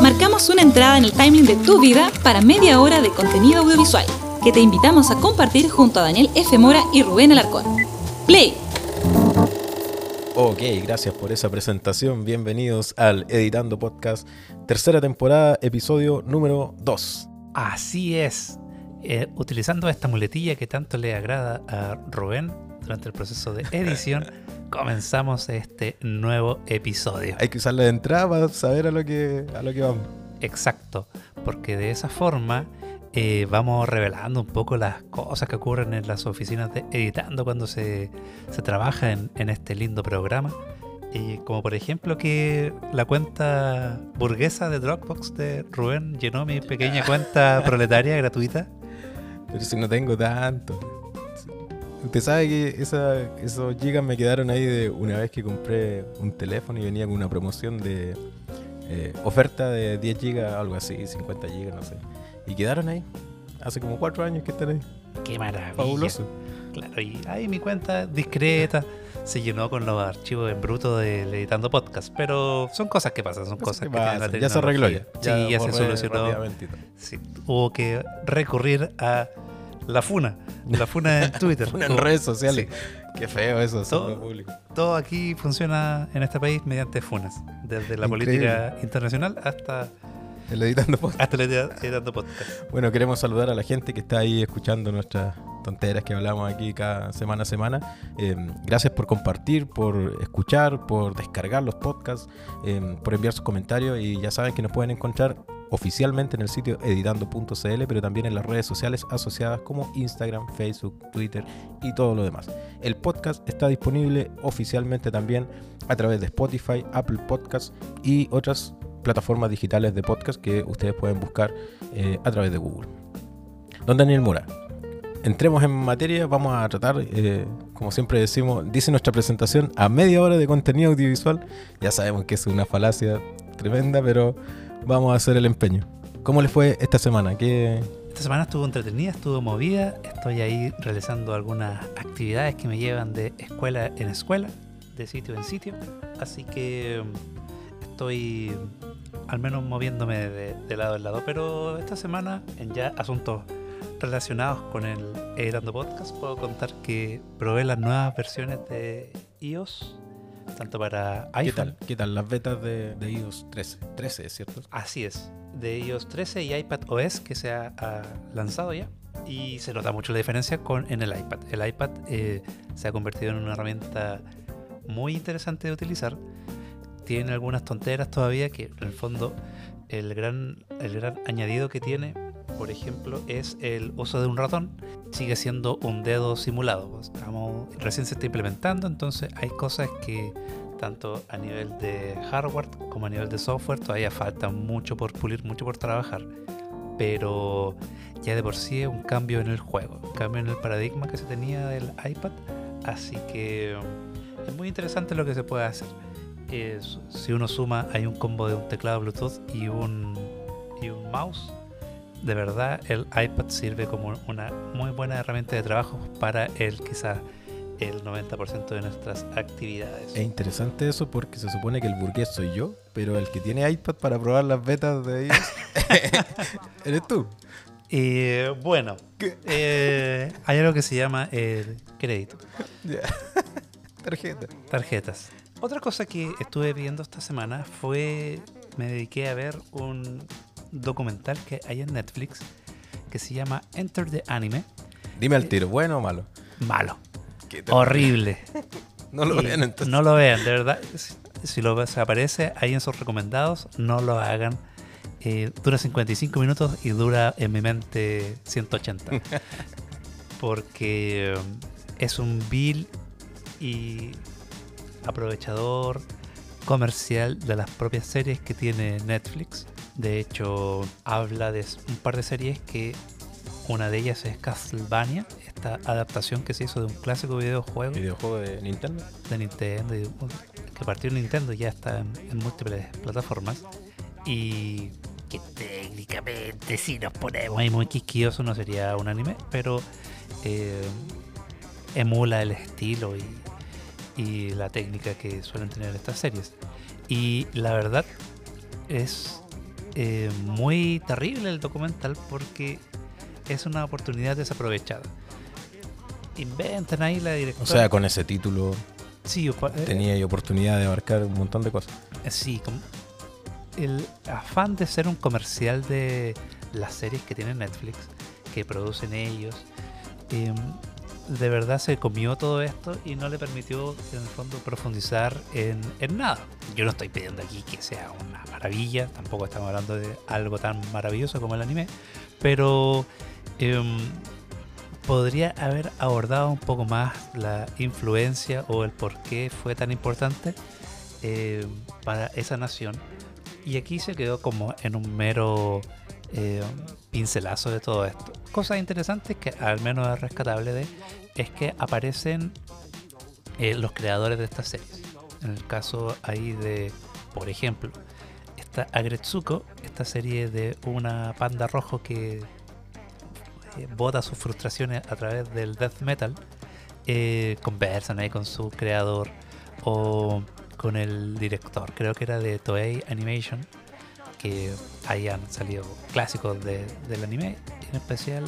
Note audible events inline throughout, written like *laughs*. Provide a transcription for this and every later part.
Marcamos una entrada en el timeline de tu vida para media hora de contenido audiovisual que te invitamos a compartir junto a Daniel F. Mora y Rubén Alarcón. Play. Ok, gracias por esa presentación. Bienvenidos al Editando Podcast, tercera temporada, episodio número 2. Así es. Eh, utilizando esta muletilla que tanto le agrada a Rubén durante el proceso de edición, comenzamos este nuevo episodio. Hay que usarla de entrada para saber a lo que, a lo que vamos. Exacto, porque de esa forma eh, vamos revelando un poco las cosas que ocurren en las oficinas de editando cuando se, se trabaja en, en este lindo programa. Y como por ejemplo que la cuenta burguesa de Dropbox de Rubén llenó mi pequeña cuenta *laughs* proletaria gratuita. Pero si no tengo tanto. Usted sabe que esa, esos gigas me quedaron ahí de una vez que compré un teléfono y venía con una promoción de eh, oferta de 10 gigas, algo así, 50 gigas, no sé. Y quedaron ahí. Hace como 4 años que están ahí. Qué maravilla. Fabuloso. Claro, y ahí mi cuenta discreta se llenó con los archivos en bruto del editando podcast. Pero son cosas que pasan, son cosas, ¿Qué que tiene pasa? la Ya se arregló ya. Sí, ya se solucionó. Sí, hubo que recurrir a la funa. La funa en *laughs* Twitter. Una en redes sociales. sí. Qué feo eso, Todo- hacerlo público. Todo aquí funciona en este país mediante funas. Desde la Increíble. política internacional hasta, El editando podcast. hasta el edita- editando podcast. Bueno, queremos saludar a la gente que está ahí escuchando nuestras tonteras que hablamos aquí cada semana a semana. Eh, gracias por compartir, por escuchar, por descargar los podcasts, eh, por enviar sus comentarios y ya saben que nos pueden encontrar oficialmente en el sitio editando.cl, pero también en las redes sociales asociadas como Instagram, Facebook, Twitter y todo lo demás. El podcast está disponible oficialmente también a través de Spotify, Apple Podcasts y otras plataformas digitales de podcast que ustedes pueden buscar eh, a través de Google. Don Daniel Mora, entremos en materia, vamos a tratar, eh, como siempre decimos, dice nuestra presentación, a media hora de contenido audiovisual. Ya sabemos que es una falacia tremenda, pero vamos a hacer el empeño. ¿Cómo les fue esta semana? ¿Qué... Esta semana estuvo entretenida, estuvo movida. Estoy ahí realizando algunas actividades que me llevan de escuela en escuela, de sitio en sitio. Así que mm, estoy al menos moviéndome de, de lado en lado. Pero esta semana, en ya asuntos relacionados con el Editando Podcast, puedo contar que probé las nuevas versiones de iOS, tanto para ¿Qué iPhone. tal? ¿Qué tal las betas de, de iOS 13? 13, ¿cierto? Así es, de iOS 13 y iPad OS que se ha, ha lanzado ya. Y se nota mucho la diferencia con en el iPad. El iPad eh, se ha convertido en una herramienta muy interesante de utilizar. Tiene algunas tonteras todavía que en el fondo el gran, el gran añadido que tiene, por ejemplo, es el uso de un ratón. Sigue siendo un dedo simulado. Estamos, recién se está implementando, entonces hay cosas que tanto a nivel de hardware como a nivel de software todavía falta mucho por pulir, mucho por trabajar. Pero ya de por sí es un cambio en el juego, un cambio en el paradigma que se tenía del iPad. Así que es muy interesante lo que se puede hacer. Si uno suma, hay un combo de un teclado Bluetooth y un, y un mouse. De verdad, el iPad sirve como una muy buena herramienta de trabajo para el quizás el 90% de nuestras actividades. Es interesante eso porque se supone que el burgués soy yo, pero el que tiene iPad para probar las betas de iOS *laughs* *laughs* eres tú. Eh, bueno, eh, hay algo que se llama el crédito. *laughs* Tarjeta. tarjetas. Otra cosa que estuve viendo esta semana fue, me dediqué a ver un documental que hay en Netflix que se llama Enter the Anime. Dime al tiro, ¿bueno o malo? Malo, ¿Qué te- horrible. *laughs* No lo Y vean entonces. No lo vean, de verdad. Si, si lo ves, aparece ahí en sus recomendados, no lo hagan. Eh, dura 55 minutos y dura en mi mente 180. *laughs* Porque um, es un vil y aprovechador comercial de las propias series que tiene Netflix. De hecho, habla de un par de series que una de ellas es Castlevania, esta adaptación que se hizo de un clásico videojuego ¿Videojuego de Nintendo? de Nintendo, que partió en Nintendo y ya está en, en múltiples plataformas. Y que técnicamente, si nos ponemos ahí muy quisquilloso, no sería un anime, pero eh, emula el estilo y, y la técnica que suelen tener estas series. Y la verdad es eh, muy terrible el documental porque es una oportunidad desaprovechada. Inventan ahí la directora. O sea, con ese título sí, eh, tenía yo oportunidad de abarcar un montón de cosas. eh, sí, como el afán de ser un comercial de las series que tiene Netflix, que producen ellos, em, de verdad se comió todo esto y no le permitió en el fondo profundizar en, en nada. Yo no estoy pidiendo aquí que sea una maravilla, tampoco estamos hablando de algo tan maravilloso como el anime, pero em, podría haber abordado un poco más la influencia o el por qué fue tan importante eh, para esa nación. Y aquí se quedó como en un mero eh, pincelazo de todo esto. Cosas interesantes que al menos es rescatable de es que aparecen eh, los creadores de estas series. En el caso ahí de, por ejemplo, está Agretsuko, esta serie de una panda rojo que eh, bota sus frustraciones a través del death metal. eh, conversan ahí con su creador o con el director, creo que era de Toei Animation, que ahí han salido clásicos de- del anime en especial.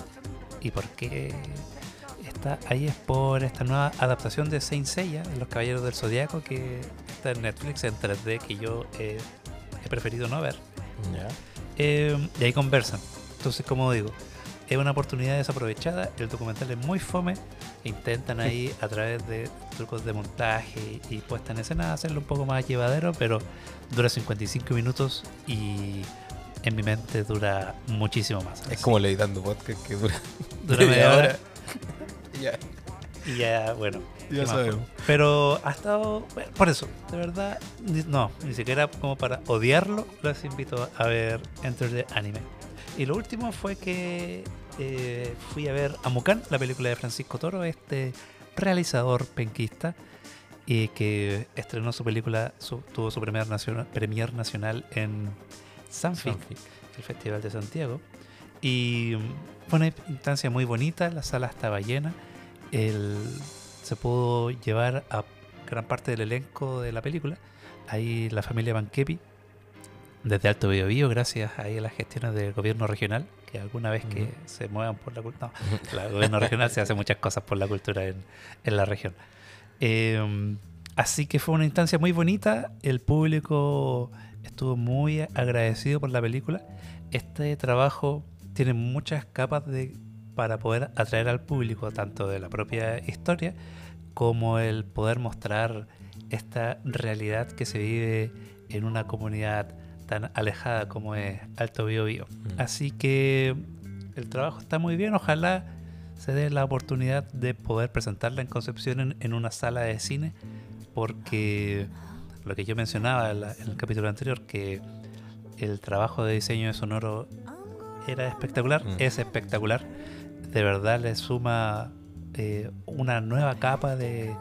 ¿Y por qué está ahí? Es por esta nueva adaptación de Saint Seiya, de Los Caballeros del Zodiaco, que está en Netflix en 3D, que yo eh, he preferido no ver. Ya. Eh, y ahí conversan. Entonces, como digo, es una oportunidad desaprovechada. El documental es muy fome. Intentan ahí, a través de trucos de montaje y puesta en escena, hacerlo un poco más llevadero, pero dura 55 minutos y en mi mente dura muchísimo más. Es Así, como ley dando podcast que dura, *laughs* dura media hora. *laughs* ya, Y ya, bueno. ya sabemos. Pero ha estado. bueno, por eso, de verdad, no, ni siquiera como para odiarlo, los invito a ver Enter the Anime. Y lo último fue que eh, fui a ver a Mukan, la película de Francisco Toro, este realizador penquista, y que estrenó su película, su- tuvo su premier nacional, premier nacional en Sanfic, Sanfic. el Festival de Santiago. Y mm, fue una instancia muy bonita, la sala estaba llena. El, se pudo llevar a gran parte del elenco de la película. Ahí la familia Banquepi, desde Alto Biobío, gracias ahí a las gestiones del gobierno regional, que alguna vez que se muevan por la cultura. No, el gobierno regional se hace muchas cosas por la cultura en, en la región. Eh, así que fue una instancia muy bonita. El público estuvo muy agradecido por la película. Este trabajo tiene muchas capas de, para poder atraer al público, tanto de la propia historia como el poder mostrar esta realidad que se vive en una comunidad tan alejada como es Alto Biobío. Mm. Así que el trabajo está muy bien. Ojalá se dé la oportunidad de poder presentarla en Concepción en, en una sala de cine, porque lo que yo mencionaba en, la- en el capítulo anterior, que el trabajo de diseño de sonoro era espectacular, Mm. es espectacular. De verdad le suma eh, una nueva capa de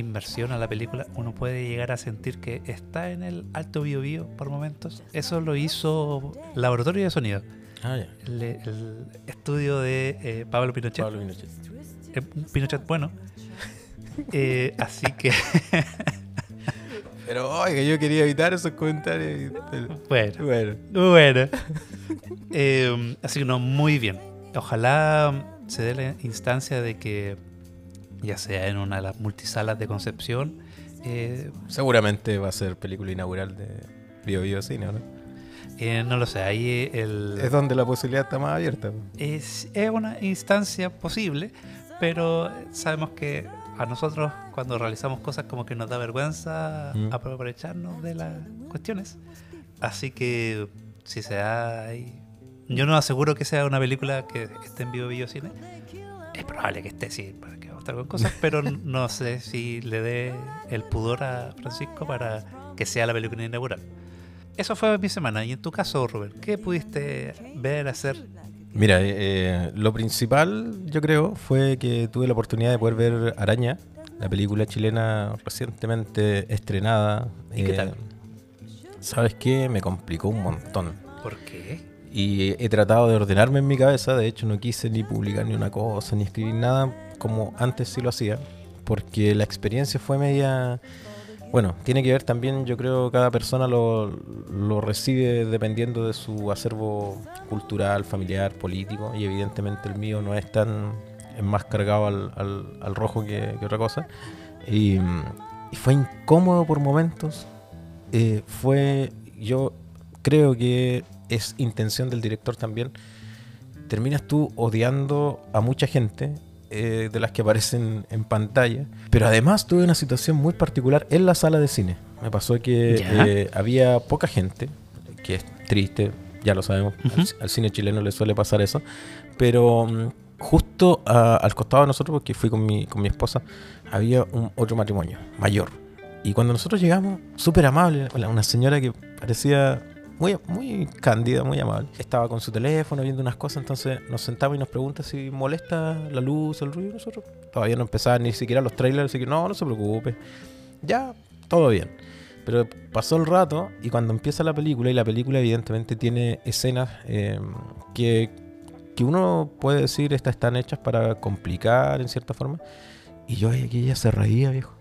inversión a la película. Uno puede llegar a sentir que está en el alto bio por momentos. Eso lo hizo Laboratorio de Sonido, Ah, el, el estudio de eh, Pablo Pinochet. Pablo Pinochet. Eh, Pinochet bueno. *laughs* Eh, así que, *laughs* Pero oiga, yo quería evitar esos comentarios. bueno, Bueno. bueno. Así que no, muy bien. Ojalá se dé la instancia de que, ya sea en una de las multisalas de Concepción, eh, Seguramente va a ser película inaugural de Bio Bio Cine, ¿no? eh, no lo sé, ahí el... Es donde la posibilidad está más abierta. es, es una instancia posible, pero sabemos que a nosotros cuando realizamos cosas como que nos da vergüenza Mm. aprovecharnos de las cuestiones. Así que si se da ahí... Yo no aseguro que sea una película que esté en vivo Video Cine. Es probable que esté, sí, mostrar con cosas, pero no sé si le dé el pudor a Francisco para que sea la película inaugural. Eso fue mi semana. Y en tu caso, Rubén, ¿qué pudiste ver, hacer? Mira, eh, eh, lo principal, yo creo, fue que tuve la oportunidad de poder ver Araña, la película chilena recientemente estrenada. ¿Y qué Eh, tal? ¿Sabes qué? Me complicó un montón. ¿Por qué? Y he tratado de ordenarme en mi cabeza, de hecho no quise ni publicar ni una cosa, ni escribir nada como antes sí lo hacía, porque la experiencia fue media bueno, tiene que ver también, yo creo, cada persona lo, lo recibe dependiendo de su acervo cultural, familiar, político, y evidentemente el mío no es tan es más cargado al, al, rojo que, que, otra cosa. Y, y, fue incómodo por momentos. Eh, fue, yo creo que es intención del director también. Terminas tú odiando a mucha gente eh, de las que aparecen en pantalla. Pero además tuve una situación muy particular en la sala de cine. Me pasó que eh, había poca gente, que es triste, ya lo sabemos, uh -huh. al, al, cine chileno le suele pasar eso. Pero um, justo a, al costado de nosotros, porque fui con mi, con mi esposa, había un otro matrimonio mayor. Y cuando nosotros llegamos, súper amable, una señora que parecía muy, muy cándida, muy amable. Estaba con su teléfono viendo unas cosas, entonces nos sentamos y nos pregunta si molesta la luz, el ruido. Nosotros todavía no empezaban ni siquiera los trailers, así que no, no se preocupe. Ya, todo bien. Pero pasó el rato y cuando empieza la película, y la película evidentemente tiene escenas eh, que, que uno puede decir estas están hechas para complicar en cierta forma. Y yo que ella se reía, viejo.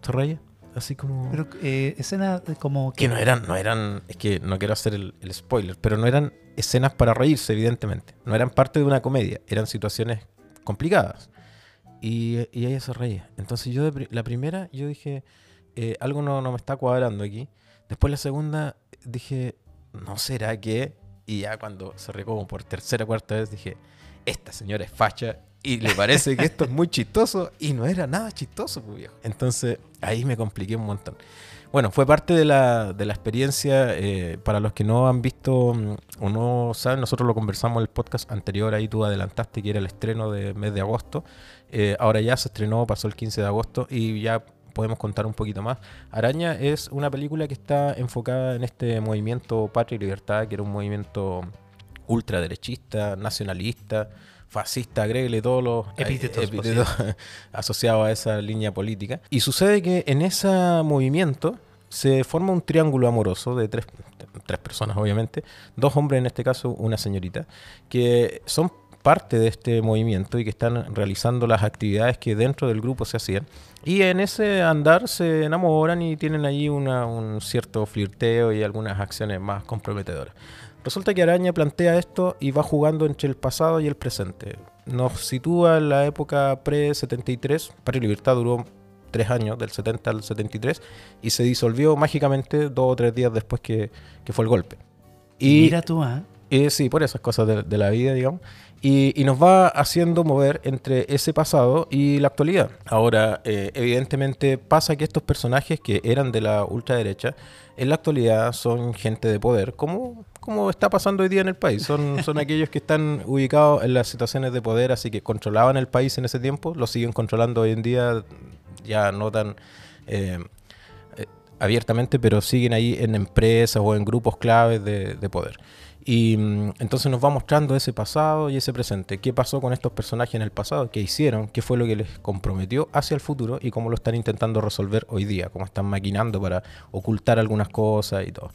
Se reía así como pero eh, escenas como que no eran no eran es que no quiero hacer el, el, spoiler pero no eran escenas para reírse evidentemente. No eran parte de una comedia eran situaciones complicadas. Y, y ella se reía. Entonces yo de, la primera yo dije eh, algo no, no me está cuadrando aquí. Después la segunda dije no será que y ya cuando se rió como por tercera o cuarta vez dije esta señora es facha y le parece que esto es muy chistoso y no era nada chistoso, pues viejo. Entonces ahí me compliqué un montón. Bueno, fue parte de la, de la experiencia. Eh, para los que no han visto mm, o no saben, nosotros lo conversamos en el podcast anterior. Ahí tú adelantaste que era el estreno de mes de agosto. Eh, ahora ya se estrenó, pasó el 15 de agosto y ya podemos contar un poquito más. Araña es una película que está enfocada en este movimiento Patria y Libertad, que era un movimiento ultraderechista, nacionalista fascista, agréguele todos los epítetos, epítetos *laughs* asociados a esa línea política. Y sucede que en ese movimiento se forma un triángulo amoroso de tres, tres personas, obviamente, dos hombres en este caso, una señorita, que son parte de este movimiento y que están realizando las actividades que dentro del grupo se hacían. Y en ese andar se enamoran y tienen allí una, un cierto flirteo y algunas acciones más comprometedoras. Resulta que Araña plantea esto y va jugando entre el pasado y el presente. Nos sitúa en la época pre-73. Patria y Libertad duró tres años, del 70 al 73, y se disolvió mágicamente dos o tres días después que, que fue el golpe. Y, Mira tú, ¿eh? Eh, sí, por esas cosas de, de la vida, digamos. Y, y, nos va haciendo mover entre ese pasado y la actualidad. Ahora, eh, evidentemente pasa que estos personajes que eran de la ultraderecha, en la actualidad son gente de poder, como, como está pasando hoy día en el país. Son, *laughs* son aquellos que están ubicados en las situaciones de poder, así que controlaban el país en ese tiempo, lo siguen controlando hoy en día, ya no tan... Eh, abiertamente, pero siguen ahí en empresas o en grupos claves de, de poder. Y mm, entonces nos va mostrando ese pasado y ese presente. ¿Qué pasó con estos personajes en el pasado? ¿Qué hicieron? ¿Qué fue lo que les comprometió hacia el futuro? Y cómo lo están intentando resolver hoy día. Cómo están maquinando para ocultar algunas cosas y todo.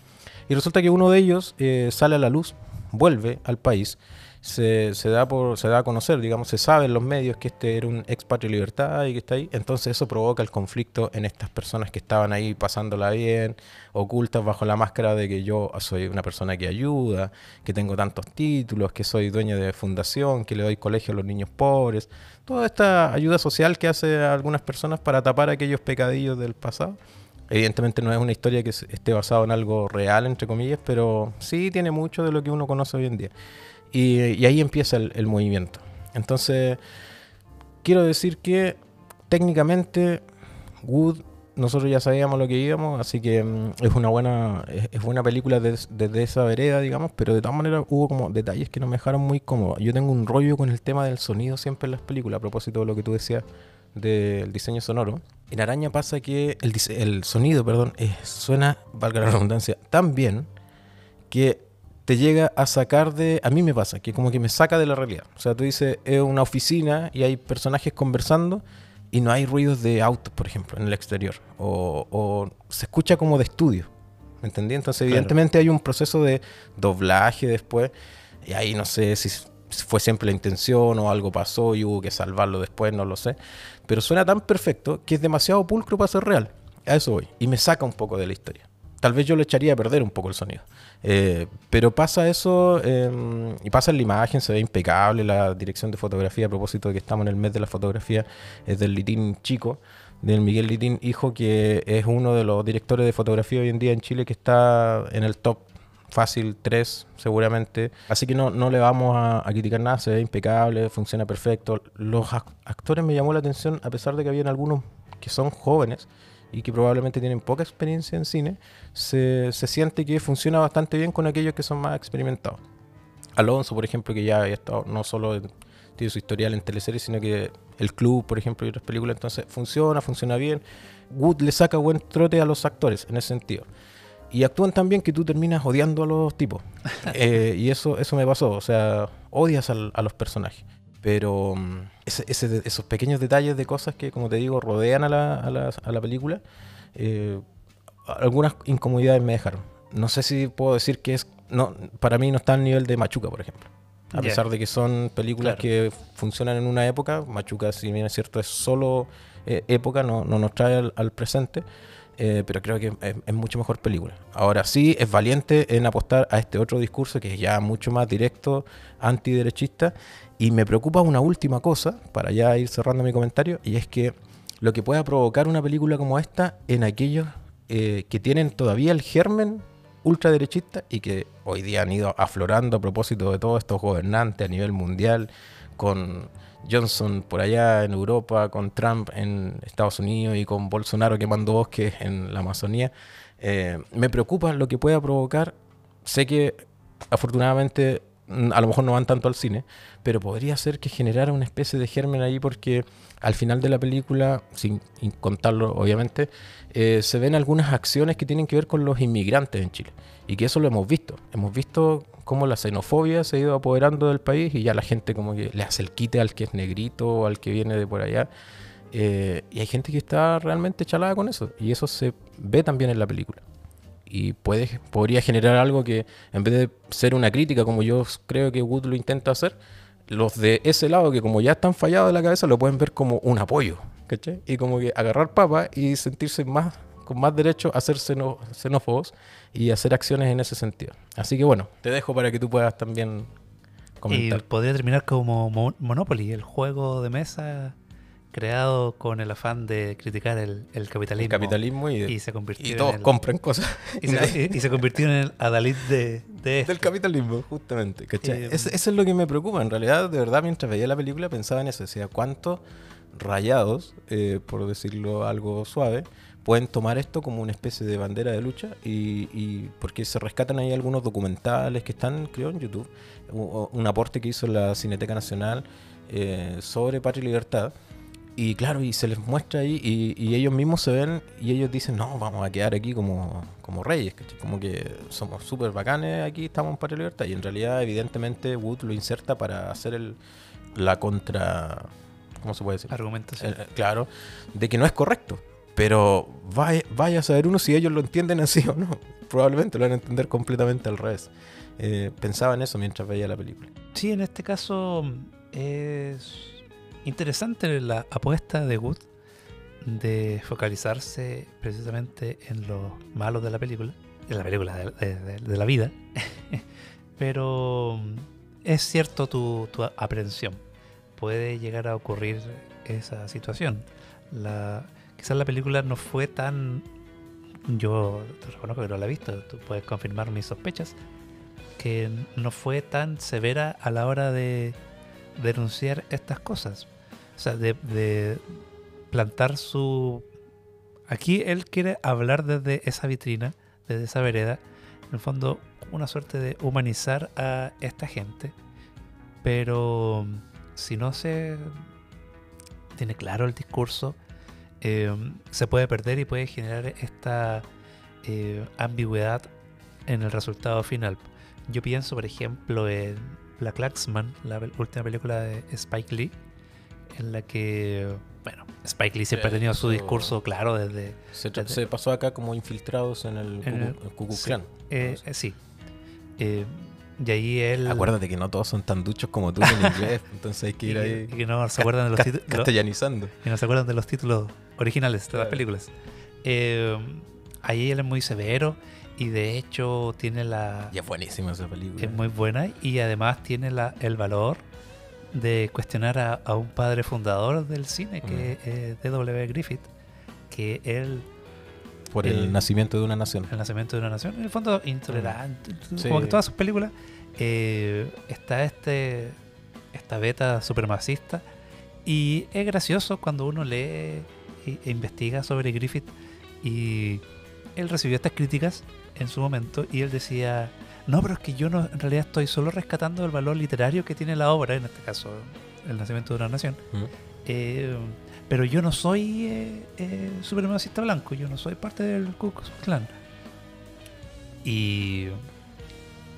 Y resulta que uno de ellos eh, sale a la luz, vuelve al país. Se, se, da por, se da a conocer, digamos, se sabe en los medios que este era un ex patria libertad y que está ahí. Entonces eso provoca el conflicto en estas personas que estaban ahí pasándola bien, ocultas bajo la máscara de que yo soy una persona que ayuda, que tengo tantos títulos, que soy dueño de fundación, que le doy colegio a los niños pobres. Toda esta ayuda social que hace a algunas personas para tapar aquellos pecadillos del pasado. Evidentemente no es una historia que esté basada en algo real, entre comillas, pero sí tiene mucho de lo que uno conoce hoy en día. Y, ahí empieza el, movimiento. Entonces, quiero decir que técnicamente Wood, nosotros ya sabíamos lo que íbamos, así que um, es una buena es, buena película desde de, de esa vereda, digamos, pero de todas maneras hubo como detalles que no me dejaron muy cómodo. Yo tengo un rollo con el tema del sonido siempre en las películas, a propósito de lo que tú decías del diseño sonoro. En Araña pasa que el, el sonido, perdón, eh, suena, valga la redundancia, tan bien que te llega a sacar de... A mí me pasa, que como que me saca de la realidad. O sea, tú dices, es una oficina y hay personajes conversando y no hay ruidos de autos, por ejemplo, en el exterior. O, o se escucha como de estudio. ¿Me entendí? Entonces, claro. evidentemente hay un proceso de doblaje después. Y ahí no sé si fue siempre la intención o algo pasó y hubo que salvarlo después, no lo sé. Pero suena tan perfecto que es demasiado pulcro para ser real. a eso voy. Y me saca un poco de la historia. Tal vez yo le echaría a perder un poco el sonido. Eh, pero pasa eso, em, y pasa en la imagen, se ve impecable la dirección de fotografía, a propósito de que estamos en el mes de la fotografía, es del Litín Chico, del Miguel Litín Hijo, que es uno de los directores de fotografía hoy en día en Chile que está en el top fácil 3 seguramente. Así que no, no le vamos a, criticar nada, se ve impecable, funciona perfecto. Los actores me llamó la atención, a pesar de que habían algunos que son jóvenes, y que probablemente tienen poca experiencia en cine, se, se siente que funciona bastante bien con aquellos que son más experimentados. Alonso, por ejemplo, que ya ha estado no solo tiene su historial en teleseries, sino que El Club, por ejemplo, y otras películas, entonces funciona, funciona bien. Wood le saca buen trote a los actores en ese sentido. Y actúan tan bien que tú terminas odiando a los tipos. *laughs* Eh, y eso, eso me pasó, o sea, odias a los personajes. Pero mm, esos pequeños detalles de cosas que, como te digo, rodean a la, a la, a la película, eh, algunas incomodidades me dejaron. No sé si puedo decir que es. No, para mí no está al nivel de Machuca, por ejemplo. A pesar de que son películas que funcionan en una época, Machuca, si bien es cierto, es solo eh, época, no, no, nos trae al, presente. Eh, pero creo que es, mucho mejor película. Ahora sí, es valiente en apostar a este otro discurso que es ya mucho más directo, antiderechista, y me preocupa una última cosa, para ya ir cerrando mi comentario, y es que lo que pueda provocar una película como esta en aquellos eh, que tienen todavía el germen ultraderechista y que hoy día han ido aflorando a propósito de todos estos gobernantes a nivel mundial, con Johnson por allá en Europa, con Trump en Estados Unidos y con Bolsonaro quemando bosques en la Amazonía. Eh, me preocupa lo que pueda provocar. Sé que afortunadamente Mm, a lo mejor no van tanto al cine, pero podría ser que generara una especie de germen ahí porque al final de la película, sin contarlo obviamente, eh, se ven algunas acciones que tienen que ver con los inmigrantes en Chile. Y que eso lo hemos visto. Hemos visto cómo la xenofobia se ha ido apoderando del país y ya la gente como que le hace el quite al que es negrito al que viene de por allá. Eh, y hay gente que está realmente chalada con eso. Y eso se ve también en la película y puede, podría generar algo que en vez de ser una crítica como yo creo que Wood lo intenta hacer, los de ese lado que como ya están fallados de la cabeza lo pueden ver como un apoyo, ¿cachai? Y como que agarrar papa y sentirse más con más derecho a ser xenófobos y hacer acciones en ese sentido. Así que bueno, te dejo para que tú puedas también comentar. Y podría terminar como Monopoly, el juego de mesa creado con el afán de criticar el, capitalismo. capitalismo y, se convirtió todos compran cosas. *laughs* Y se, convirtió en el adalid de, del capitalismo, justamente. Eh, eso, es lo que me preocupa. En realidad, de verdad, mientras veía la película pensaba en eso. Decía, ¿cuántos rayados, eh, por decirlo algo suave, pueden tomar esto como una especie de bandera de lucha? Y, porque se rescatan ahí algunos documentales que están, creo, en YouTube. Un, aporte que hizo la Cineteca Nacional eh, sobre patria y libertad y claro, y se les muestra ahí y, ellos mismos se ven y ellos dicen, no, vamos a quedar aquí como, como reyes, como que somos súper bacanes aquí, estamos en Patria Libertad. Y en realidad, evidentemente, Wood lo inserta para hacer el, la contra... ¿Cómo se puede decir? Argumentación. Eh, claro, de que no es correcto. Pero vaya, a saber uno si ellos lo entienden así o no. *laughs* Probablemente lo van a entender completamente al revés. Eh, pensaba en eso mientras veía la película. Sí, en este caso es interesante la apuesta de Wood de focalizarse precisamente en los malos de la película, de la película, de, la vida. *laughs* Pero mm, es cierto tu, tu, aprehensión. Puede llegar a ocurrir esa situación. La, quizás la película no fue tan... Yo te reconozco que no la he visto, tú puedes confirmar mis sospechas, que no fue tan severa a la hora de denunciar estas cosas. O sea, de, plantar su... Aquí él quiere hablar desde esa vitrina, desde esa vereda, en el fondo una suerte de humanizar a esta gente, pero si no se tiene claro el discurso, eh, se puede perder y puede generar esta eh, ambigüedad en el resultado final. Yo pienso, por ejemplo, en Black Klaxman, la última película de Spike Lee, en la que, bueno, Spike Lee siempre ha tenido su discurso claro desde... Se, pasó acá como infiltrados en el, en eh, sí. Eh, y ahí él... Acuérdate que no todos son tan duchos como tú en inglés, *laughs* entonces hay que ir ahí... Y que no se acuerdan de los títulos... Castellanizando. Y no se acuerdan de los títulos originales de las películas. Eh, ahí él es muy severo y de hecho tiene la... Y es buenísima esa película. Es muy buena y además tiene la, el valor de cuestionar a, a un padre fundador del cine, que Mm. es D.W. Griffith, que él, Por el el- nacimiento de una nación. el nacimiento de una nación, en el fondo intolerante, Sí. como que todas sus películas, eh, está este esta beta supremacista y es gracioso cuando uno lee e, investiga sobre Griffith y él recibió estas críticas en su momento y él decía no pero es que yo no en realidad estoy solo rescatando el valor literario que tiene la obra en este caso el nacimiento de una nación Mm. eh, pero yo no soy eh, eh, supremacista blanco, yo no soy parte del Ku Klux Klan. Y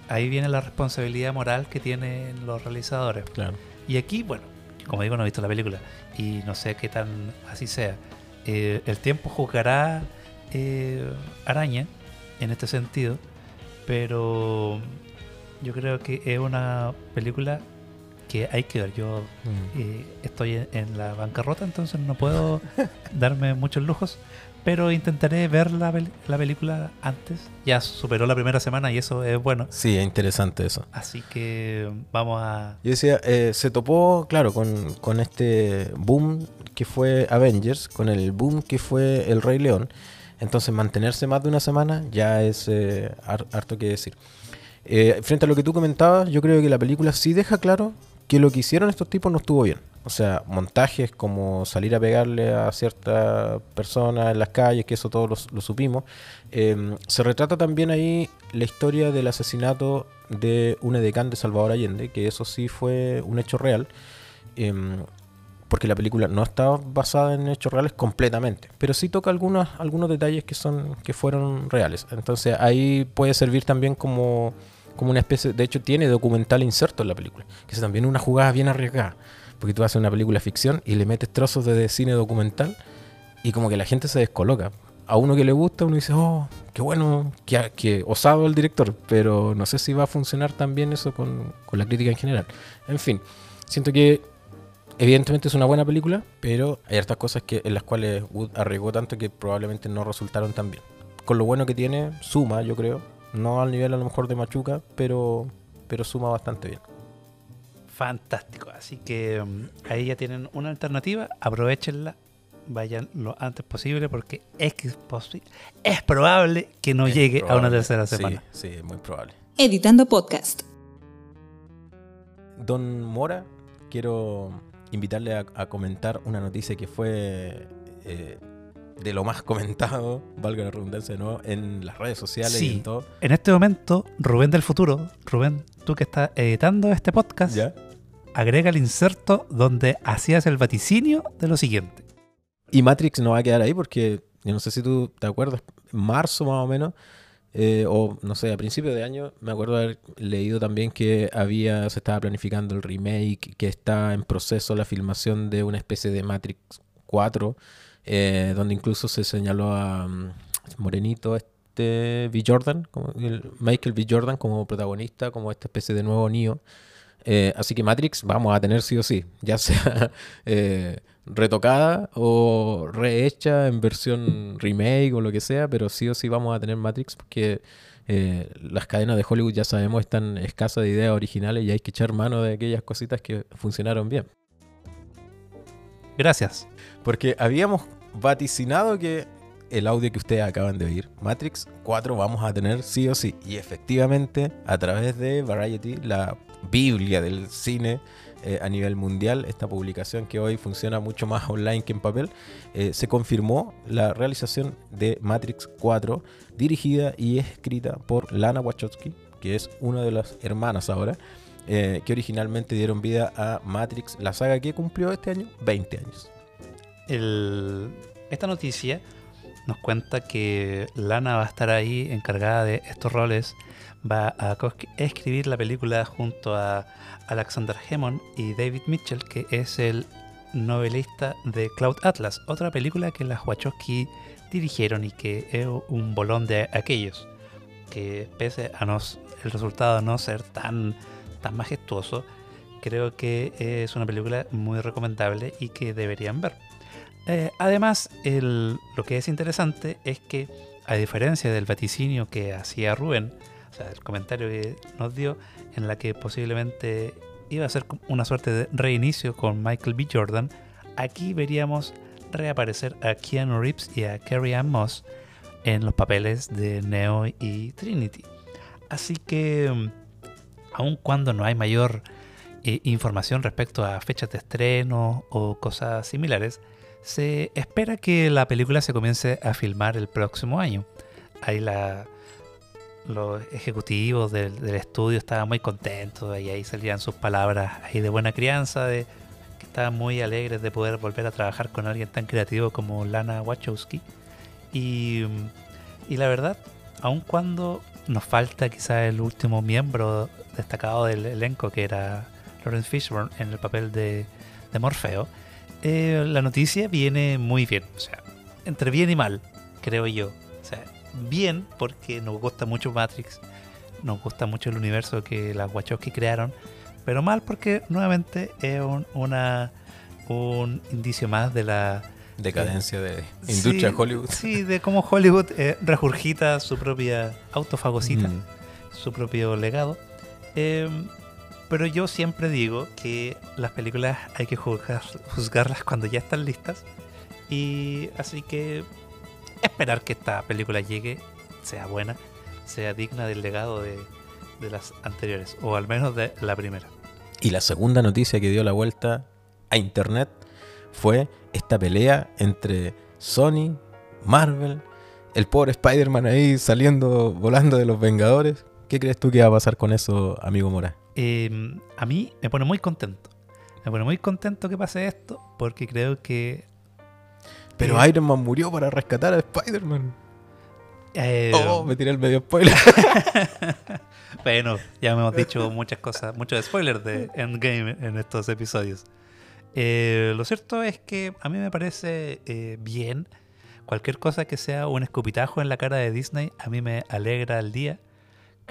ahí viene la responsabilidad moral que tienen los realizadores. Claro. Y aquí, bueno, como digo, no he visto la película y no sé qué tan así sea. Eh, el tiempo juzgará eh, Araña en este sentido, pero yo creo que es una película que hay que ver. Yo Mm. eh, estoy en, en la bancarrota, entonces no puedo darme muchos lujos. Pero intentaré ver la, la película antes. Ya superó la primera semana y eso es bueno. Sí, es interesante eso. Así que vamos a... Yo decía, eh, se topó, claro, con, con este boom que fue Avengers, con el boom que fue El Rey León. Entonces, mantenerse más de una semana ya es eh, har- harto que decir. Eh, frente a lo que tú comentabas, yo creo que la película sí deja claro que lo que hicieron estos tipos no estuvo bien. O sea, montajes como salir a pegarle a cierta persona en las calles, que eso todos lo, supimos. Eh, se retrata también ahí la historia del asesinato de un edecán de Salvador Allende, que eso sí fue un hecho real. em, porque la película no está basada en hechos reales completamente, pero sí toca algunos, algunos detalles que son que fueron reales. Entonces ahí puede servir también como, como una especie, de hecho tiene documental inserto en la película, que es también una jugada bien arriesgada, porque tú haces una película ficción y le metes trozos de cine documental y como que la gente se descoloca. A uno que le gusta, uno dice, oh, qué bueno, qué, qué osado el director, pero no sé si va a funcionar también eso con, con la crítica en general. En fin, siento que evidentemente es una buena película, pero hay hartas cosas que, en las cuales Wood arriesgó tanto que probablemente no resultaron tan bien. Con lo bueno que tiene, suma, yo creo. No al nivel a lo mejor de Machuca, pero, pero suma bastante bien. Fantástico. Así que mm, ahí ya tienen una alternativa. Aprovechenla. Vayan lo antes posible porque es, que es, posi- es probable que no Es llegue a una tercera Sí, semana. Sí, es muy probable. Editando Podcast. Don Mora, quiero invitarle a, a comentar una noticia que fue eh, de lo más *laughs* comentado, valga la redundancia de nuevo, en las redes sociales y en todo. En este momento, Rubén del futuro, Rubén, tú que estás editando este podcast, ¿Ya? agrega el inserto donde hacías el vaticinio de lo siguiente. Y Matrix no va a quedar ahí porque, yo no sé si tú te acuerdas, en marzo más o menos, eh, o no sé, a principios de año, me acuerdo haber leído también que había, se estaba planificando el remake, que está en proceso la filmación de una especie de Matrix 4, eh, donde incluso se señaló a mm, Morenito, este V. Jordan, Michael V. Jordan como protagonista, como esta especie de nuevo Neo. Eh, así que Matrix vamos a tener sí o sí, *laughs* ya sea eh, retocada o rehecha en versión remake o lo que sea, pero sí o sí vamos a tener Matrix porque las cadenas de Hollywood ya sabemos están escasas de ideas originales y hay que echar mano de aquellas cositas que funcionaron bien. Gracias. Porque habíamos vaticinado que el audio que ustedes acaban de oír, Matrix 4, vamos a tener sí o sí. Y efectivamente, a través de Variety, la Biblia del cine eh, a nivel mundial, esta publicación que hoy funciona mucho más online que en papel, eh, se confirmó la realización de Matrix 4, dirigida y escrita por Lana Wachowski, que es una de las hermanas ahora, eh, que originalmente dieron vida a Matrix, la saga que cumplió este año 20 años. Esta noticia nos cuenta que Lana va a estar ahí encargada de estos roles. Va a escribir la película junto a Alexander Hammond y David Mitchell, que es el novelista de Cloud Atlas, otra película que las Wachowski dirigieron y que es un bolón de aquellos. Que pese a no, el resultado no ser tan, tan majestuoso, creo que es una película muy recomendable y que deberían ver. Eh, además, lo que es interesante es que, a diferencia del vaticinio que hacía Rubén, o sea, el comentario que nos dio, en la que posiblemente iba a ser una suerte de reinicio con Michael B. Jordan, aquí veríamos reaparecer a Keanu Reeves y a Carrie Ann Moss en los papeles de Neo y Trinity. Así que, mm, aun cuando no hay mayor eh, información respecto a fechas de estreno o cosas similares, se espera que la película se comience a filmar el próximo año. Ahí la, los ejecutivos del, estudio estaban muy contentos y ahí salían sus palabras ahí de buena crianza, de que estaban muy alegres de poder volver a trabajar con alguien tan creativo como Lana Wachowski. Y, y la verdad, aun cuando nos falta quizá el último miembro destacado del elenco, que era Lawrence Fishburne en el papel de, de Morfeo, eh, la noticia viene muy bien. O sea, entre bien y mal, creo yo. O sea, bien porque nos gusta mucho Matrix, nos gusta mucho el universo que las Wachowski crearon, pero mal porque nuevamente es un, una, un indicio más de la Decadencia de industria Sí, Hollywood. Sí, de cómo Hollywood eh, regurgita su propia autofagocita, Mm. su propio legado. Eh, pero yo siempre digo que las películas hay que juzgar- juzgarlas cuando ya están listas. Y así que esperar que esta película llegue, sea buena, sea digna del legado de, de las anteriores, o al menos de la primera. Y la segunda noticia que dio la vuelta a internet fue esta pelea entre Sony, Marvel, el pobre Spider-Man ahí saliendo, volando de los Vengadores. ¿Qué crees tú que va a pasar con eso, amigo Mora? Eh, a mí me pone muy contento. Me pone muy contento que pase esto porque creo que... Pero eh, Iron Man murió para rescatar a Spider-Man. eh, Oh, me tiré el medio spoiler. *laughs* Bueno, ya hemos dicho muchas cosas, muchos spoilers de Endgame en estos episodios. Eh, lo cierto es que a mí me parece eh, bien. Cualquier cosa que sea un escupitajo en la cara de Disney, a mí me alegra el día.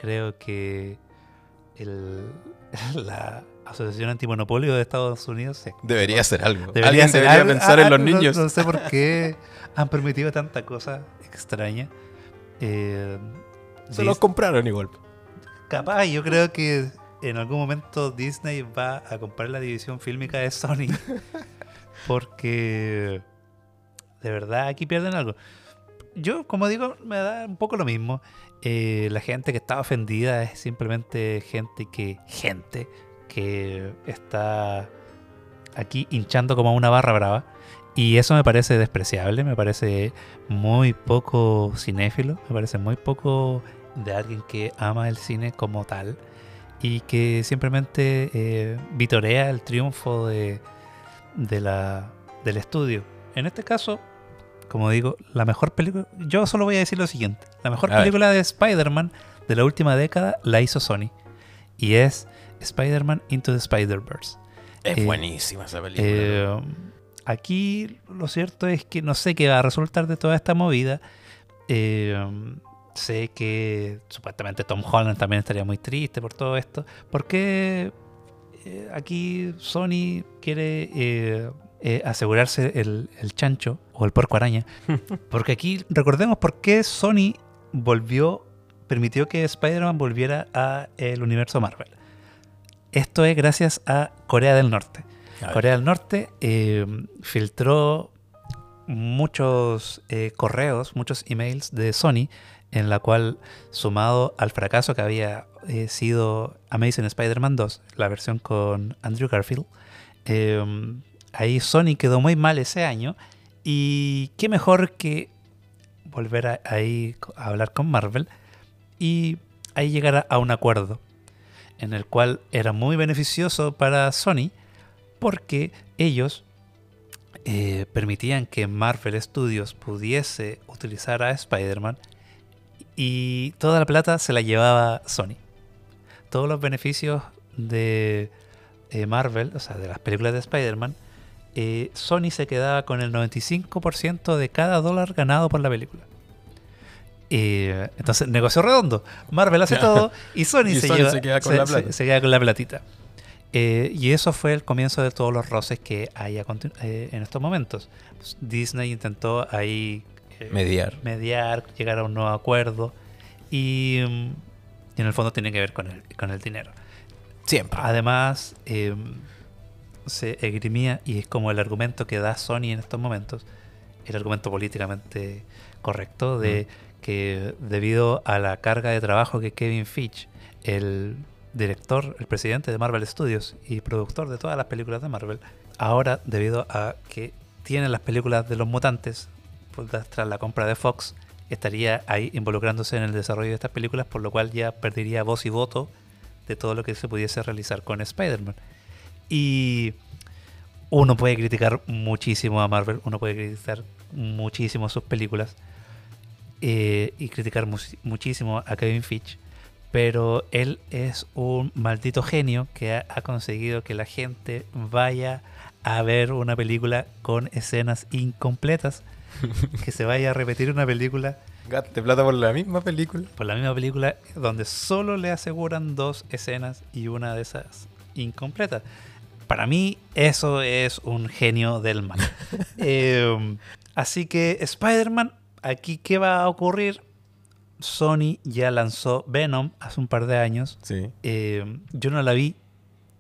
Creo que el- *laughs* la Asociación Antimonopolio de Estados Unidos se Debería ser algo. Debería debería algo- pensar ah, en los no- niños. No, sé por qué *laughs* han permitido tanta cosa extraña. Eh, Se los compraron igual. capaz, yo creo que en algún momento Disney va a comprar la división fílmica de Sony. *laughs* porque de verdad aquí pierden algo. Yo, como digo, me da un poco lo mismo. Eh, la gente que está ofendida es simplemente gente que. gente que está aquí hinchando como una barra brava. Y eso me parece despreciable, me parece muy poco cinéfilo, me parece muy poco de alguien que ama el cine como tal y que simplemente eh, vitorea el triunfo de, de la, del estudio. En este caso, como digo, la mejor película, yo solo voy a decir lo siguiente, la mejor A ver. película de Spider-Man de la última década la hizo Sony y es Spider-Man Into the Spider-Verse. Es Eh, buenísima esa película. Eh, aquí lo cierto es que no sé qué va a resultar de toda esta movida. Eh, sé que supuestamente Tom Holland también estaría muy triste por todo esto. Porque aquí Sony quiere asegurarse el, el chancho o el puerco araña. *laughs* Porque aquí recordemos por qué Sony volvió, permitió que Spider-Man volviera a el universo Marvel. Esto es gracias a Corea del Norte. Corea del Norte eh, filtró muchos eh, correos, muchos emails de Sony, en la cual, sumado al fracaso que había eh, sido Amazing Spider-Man 2, la versión con Andrew Garfield, ahí Sony quedó muy mal ese año. Y qué mejor que volver a, ahí a hablar con Marvel y ahí llegar a, un acuerdo en el cual era muy beneficioso para Sony porque ellos eh, permitían que Marvel Studios pudiese utilizar a Spider-Man y toda la plata se la llevaba Sony. Todos los beneficios de eh, Marvel, o sea, de las películas de Spider-Man, eh, Sony se quedaba con el 95% de cada dólar ganado por la película. Eh, entonces, negocio redondo. Marvel hace todo *laughs* y Sony, Y se, Sony lleva- se queda con se- la se- plata. se queda con la platita. Eh, y eso fue el comienzo de todos los roces que hay eh, en estos momentos. Pues, Disney intentó ahí eh, Mediar. mediar, llegar a un nuevo acuerdo y, mm, y en el fondo tiene que ver con el, con el dinero. Siempre. Además, eh, se esgrimía, y es como el argumento que da Sony en estos momentos, el argumento políticamente correcto de que debido a la carga de trabajo que Kevin Feige, el director, el presidente de Marvel Studios y productor de todas las películas de Marvel, ahora debido a que tiene las películas de los mutantes por- tras la compra de Fox, estaría ahí involucrándose en el desarrollo de estas películas, por lo cual ya perdería voz y voto de todo lo que se pudiese realizar con Spider-Man. Y uno puede criticar muchísimo a Marvel, uno puede criticar muchísimo sus películas eh, y criticar mu- muchísimo a Kevin Feige, pero él es un maldito genio que ha, ha conseguido que la gente vaya a ver una película con escenas incompletas, *laughs* que se vaya a repetir una película Gaste plata por la misma película. por la misma película donde solo le aseguran dos escenas y una de esas incompleta. Para mí eso es un genio del mal. *laughs* Eh, así que Spider-Man, aquí qué va a ocurrir? Sony ya lanzó Venom hace un par de años. Sí. Eh, yo no la vi,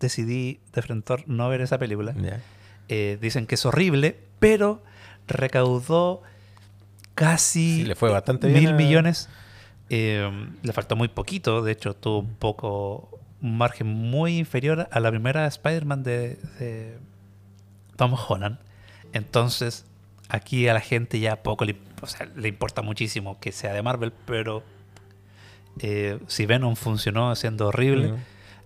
decidí de frente no ver esa película. Eh, dicen que es horrible, pero recaudó casi Sí, le fue bastante bien mil a- millones. Eh, le faltó muy poquito, de hecho tuvo un poco, un margen muy inferior a la primera Spider-Man de, de Tom Holland. Entonces, aquí a la gente ya poco le, o sea, le importa muchísimo que sea de Marvel, pero eh, si Venom funcionó siendo horrible,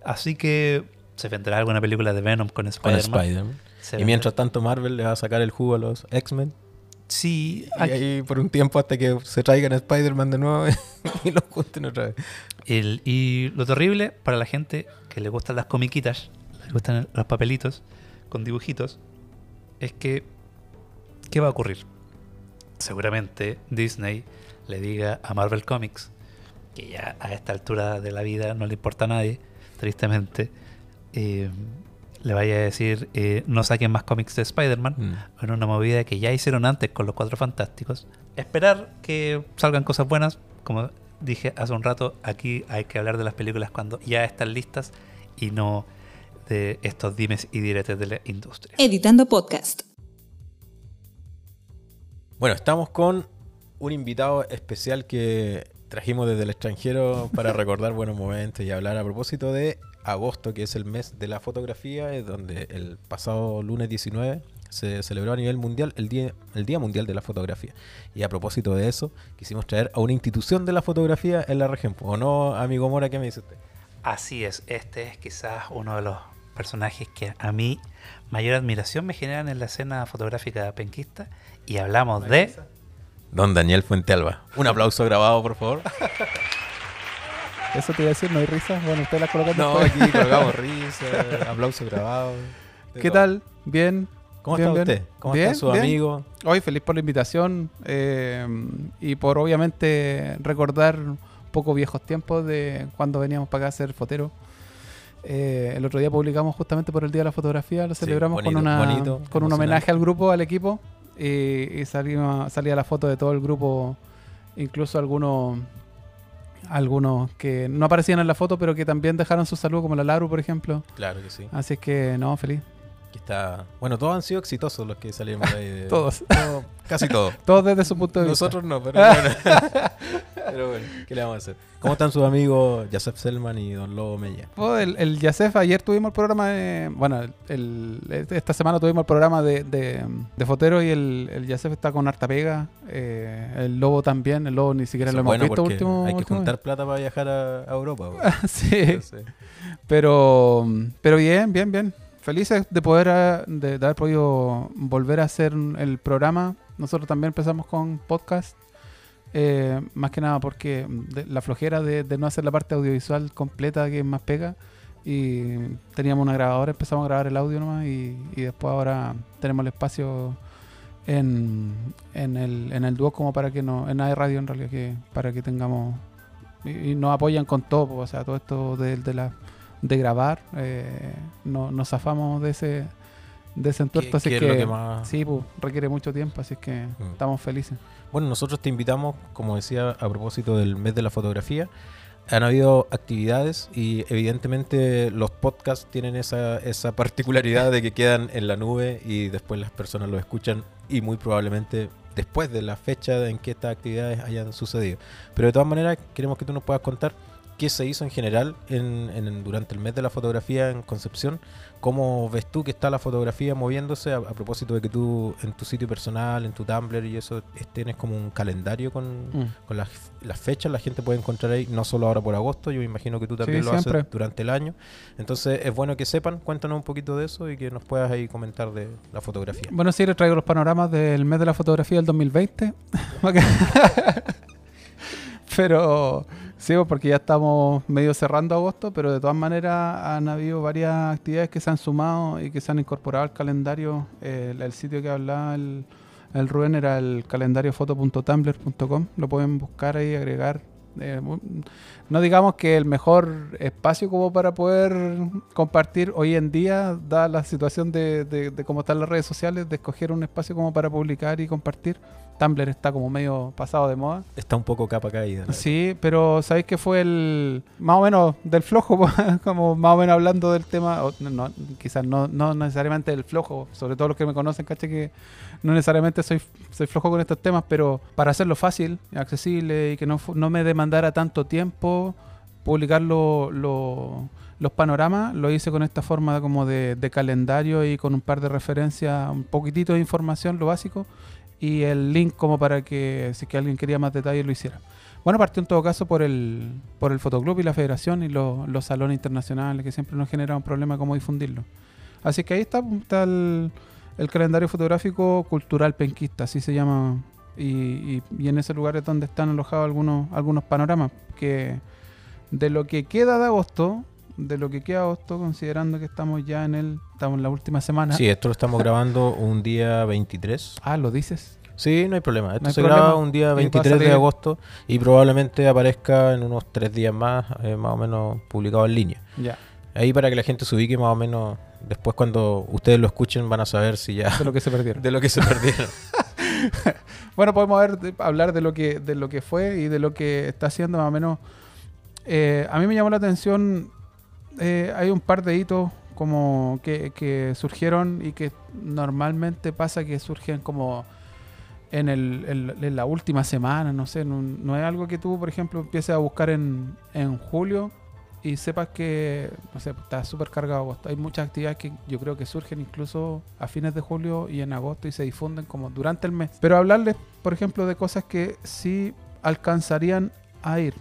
así que se vendrá alguna película de Venom con Spider-Man. Y mientras tanto Marvel le va a sacar el jugo a los X-Men. Sí, Y ahí por un tiempo hasta que se traigan a Spider-Man de nuevo *laughs* y los junten otra vez. El- y lo terrible para la gente que le gustan las comiquitas, le gustan los papelitos con dibujitos, es que, ¿qué va a ocurrir? Seguramente Disney le diga a Marvel Comics, que ya a esta altura de la vida no le importa a nadie, tristemente, eh, le vaya a decir, eh, no saquen más cómics de Spider-Man, Mm. en una movida que ya hicieron antes con los Cuatro Fantásticos. Esperar que salgan cosas buenas, como dije hace un rato, aquí hay que hablar de las películas cuando ya están listas y no de estos dimes y diretes de la industria. Editando Podcast. Bueno, estamos con un invitado especial que trajimos desde el extranjero para *laughs* recordar buenos momentos y hablar a propósito de agosto, que es el mes de la fotografía, es donde el pasado lunes 19 se celebró a nivel mundial el día, el día Mundial de la Fotografía. Y a propósito de eso, quisimos traer a una institución de la fotografía en la región. ¿O no, amigo Mora, qué me dice usted? Así es, este es quizás uno de los personajes que a mí mayor admiración me generan en la escena fotográfica penquista y hablamos de... Don Daniel Fuentealba. Un aplauso grabado, por favor. *laughs* Eso te iba a decir, no hay risas. Bueno, ustedes las colocan No, después. aquí colgamos *laughs* risas, aplauso grabado. de ¿Qué todo. tal? Bien. ¿Cómo bien, está bien. usted? ¿Cómo Bien, está su amigo? Hoy feliz por la invitación eh, y por obviamente recordar un poco viejos tiempos de cuando veníamos para acá a ser fotero. Eh, el otro día publicamos justamente por el Día de la Fotografía, lo Sí, celebramos bonito, con, una, bonito, con un homenaje al grupo, al equipo, y, y salimos- salía la foto de todo el grupo, incluso algunos algunos que no aparecían en la foto, pero que también dejaron su saludo, como la Laru, por ejemplo. Claro que sí. Así es que, no, feliz. Que está... Bueno, todos han sido exitosos los que salieron por ahí. de- *laughs* Todos. *laughs* No, casi todos. Todos desde su punto de vista. Nosotros no, pero *laughs* bueno. pero bueno, ¿qué le vamos a hacer? ¿Cómo están sus amigos Joseph Selman y Don Lobo Mella? Oh, el, el Yasef, ayer tuvimos el programa de. Bueno, el, el- esta semana tuvimos el programa de, de, de Fotero y el, el Yasef está con harta pega. eh, el Lobo también. El Lobo ni siquiera Eso lo hemos bueno visto último. hay que último- juntar plata para viajar a, a Europa. sí, Entonces, pero, pero bien, bien, bien. Felices de poder ah, de, de haber podido volver a hacer el programa. Nosotros también empezamos con podcast. eh, más que nada porque de- la flojera de, no hacer la parte audiovisual completa que más pega. Y teníamos una grabadora, empezamos a grabar el audio nomás y, después ahora tenemos el espacio en, el, en dúo como para que no, en AE Radio en realidad, que para que tengamos y, nos apoyan con todo, o sea, todo esto de la de grabar. eh, no, nos zafamos de ese, de ese entuerto, así que, lo que más- sí, pues, requiere mucho tiempo, así que Mm. estamos felices. Bueno, nosotros te invitamos, como decía, a propósito del mes de la fotografía. Han habido actividades y evidentemente los podcasts tienen esa, esa particularidad de que quedan en la nube y después las personas los escuchan y muy probablemente después de la fecha en que estas actividades hayan sucedido. Pero de todas maneras queremos que tú nos puedas contar qué se hizo en general en, en- durante el mes de la fotografía en Concepción. ¿Cómo ves tú que está la fotografía moviéndose? A, a propósito de que tú en tu sitio personal, en tu Tumblr y eso, es- tienes como un calendario con, Mm. con las, las fechas, la gente puede encontrar ahí, no solo ahora por agosto, yo me imagino que tú también Sí, lo siempre. haces durante el año. Entonces es bueno que sepan, cuéntanos un poquito de eso y que nos puedas ahí comentar de la fotografía. Bueno, sí, les traigo los panoramas del mes de la fotografía del 2020. *laughs* pero sí, pues, porque ya estamos medio cerrando agosto, pero de todas maneras han habido varias actividades que se han sumado y que se han incorporado al calendario. El, sitio que hablaba el, Rubén era el calendariofoto.tumblr.com. Lo pueden buscar ahí, agregar. Eh, no digamos que el mejor espacio como para poder compartir hoy en día, da la situación de, de- de cómo están las redes sociales, de escoger un espacio como para publicar y compartir. Tumblr está como medio pasado de moda. Está un poco capa caída. Sí, pero ¿sabéis que fue el más o menos del flojo? *laughs* como más o menos hablando del tema, o no, quizás no, no necesariamente del flojo, sobre todo los que me conocen, caché que no necesariamente soy, soy flojo con estos temas, pero para hacerlo fácil, accesible y que no, no me demandara tanto tiempo publicar lo- lo- los panoramas, lo hice con esta forma como de, de calendario y con un par de referencias, un poquitito de información, lo básico, y el link como para que si es que alguien quería más detalles lo hiciera. Bueno, partió en todo caso por el, por el Fotoclub y la Federación y los, los salones internacionales que siempre nos genera un problema cómo difundirlo. Así que ahí está, está el, el calendario fotográfico cultural penquista, así se llama. Y, y- y en ese lugar es donde están alojados algunos, algunos panoramas que de lo que queda de agosto, de lo que queda de agosto, considerando que estamos ya en el, estamos en la última semana. Sí, esto lo estamos grabando un día 23. Ah, lo dices. Sí, no hay problema. Esto No hay se problema. graba un día Y va a 23 de agosto y probablemente aparezca en unos tres días más, eh, más o menos publicado en línea. Ya, Ahí para que la gente se ubique más o menos, después cuando ustedes lo escuchen van a saber si ya de lo que se perdieron. *laughs* de lo que se perdieron. *laughs* Bueno, podemos ver- hablar de lo que de lo que fue y de lo que está haciendo más o menos. Eh, a mí me llamó la atención. Eh, hay un par de hitos como que, surgieron y que normalmente pasa que surgen como en, el, en- la última semana, no sé, no, es algo que tú, por ejemplo, empieces a buscar en, en julio y sepas que, no sé, está súper cargado agosto. Hay muchas actividades que yo creo que surgen incluso a fines de julio y en agosto y se difunden como durante el mes. Pero hablarles, por ejemplo, de cosas que sí alcanzarían a ir.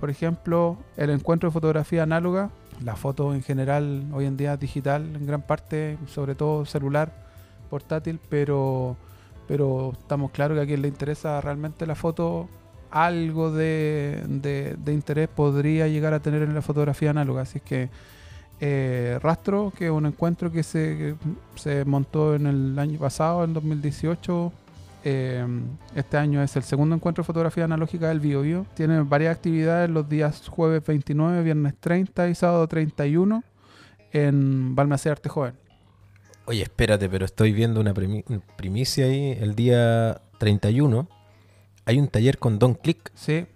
Por ejemplo, el encuentro de fotografía análoga, la foto en general hoy en día digital, en gran parte, sobre todo celular, portátil, pero, pero estamos claros que a quien le interesa realmente la foto, algo de, de- interés podría llegar a tener en la fotografía análoga. Así es que eh, Rastro, que es un encuentro que se, que se montó en el año pasado, en 2018. Eh, este año es el segundo encuentro de fotografía analógica del Bio Bio. Tiene varias actividades los días jueves 29, viernes 30 y sábado 31 en Balmaceda Arte Joven. Oye, espérate, pero estoy viendo una primi- primicia ahí. El día 31 hay un taller con Don Click. Sí,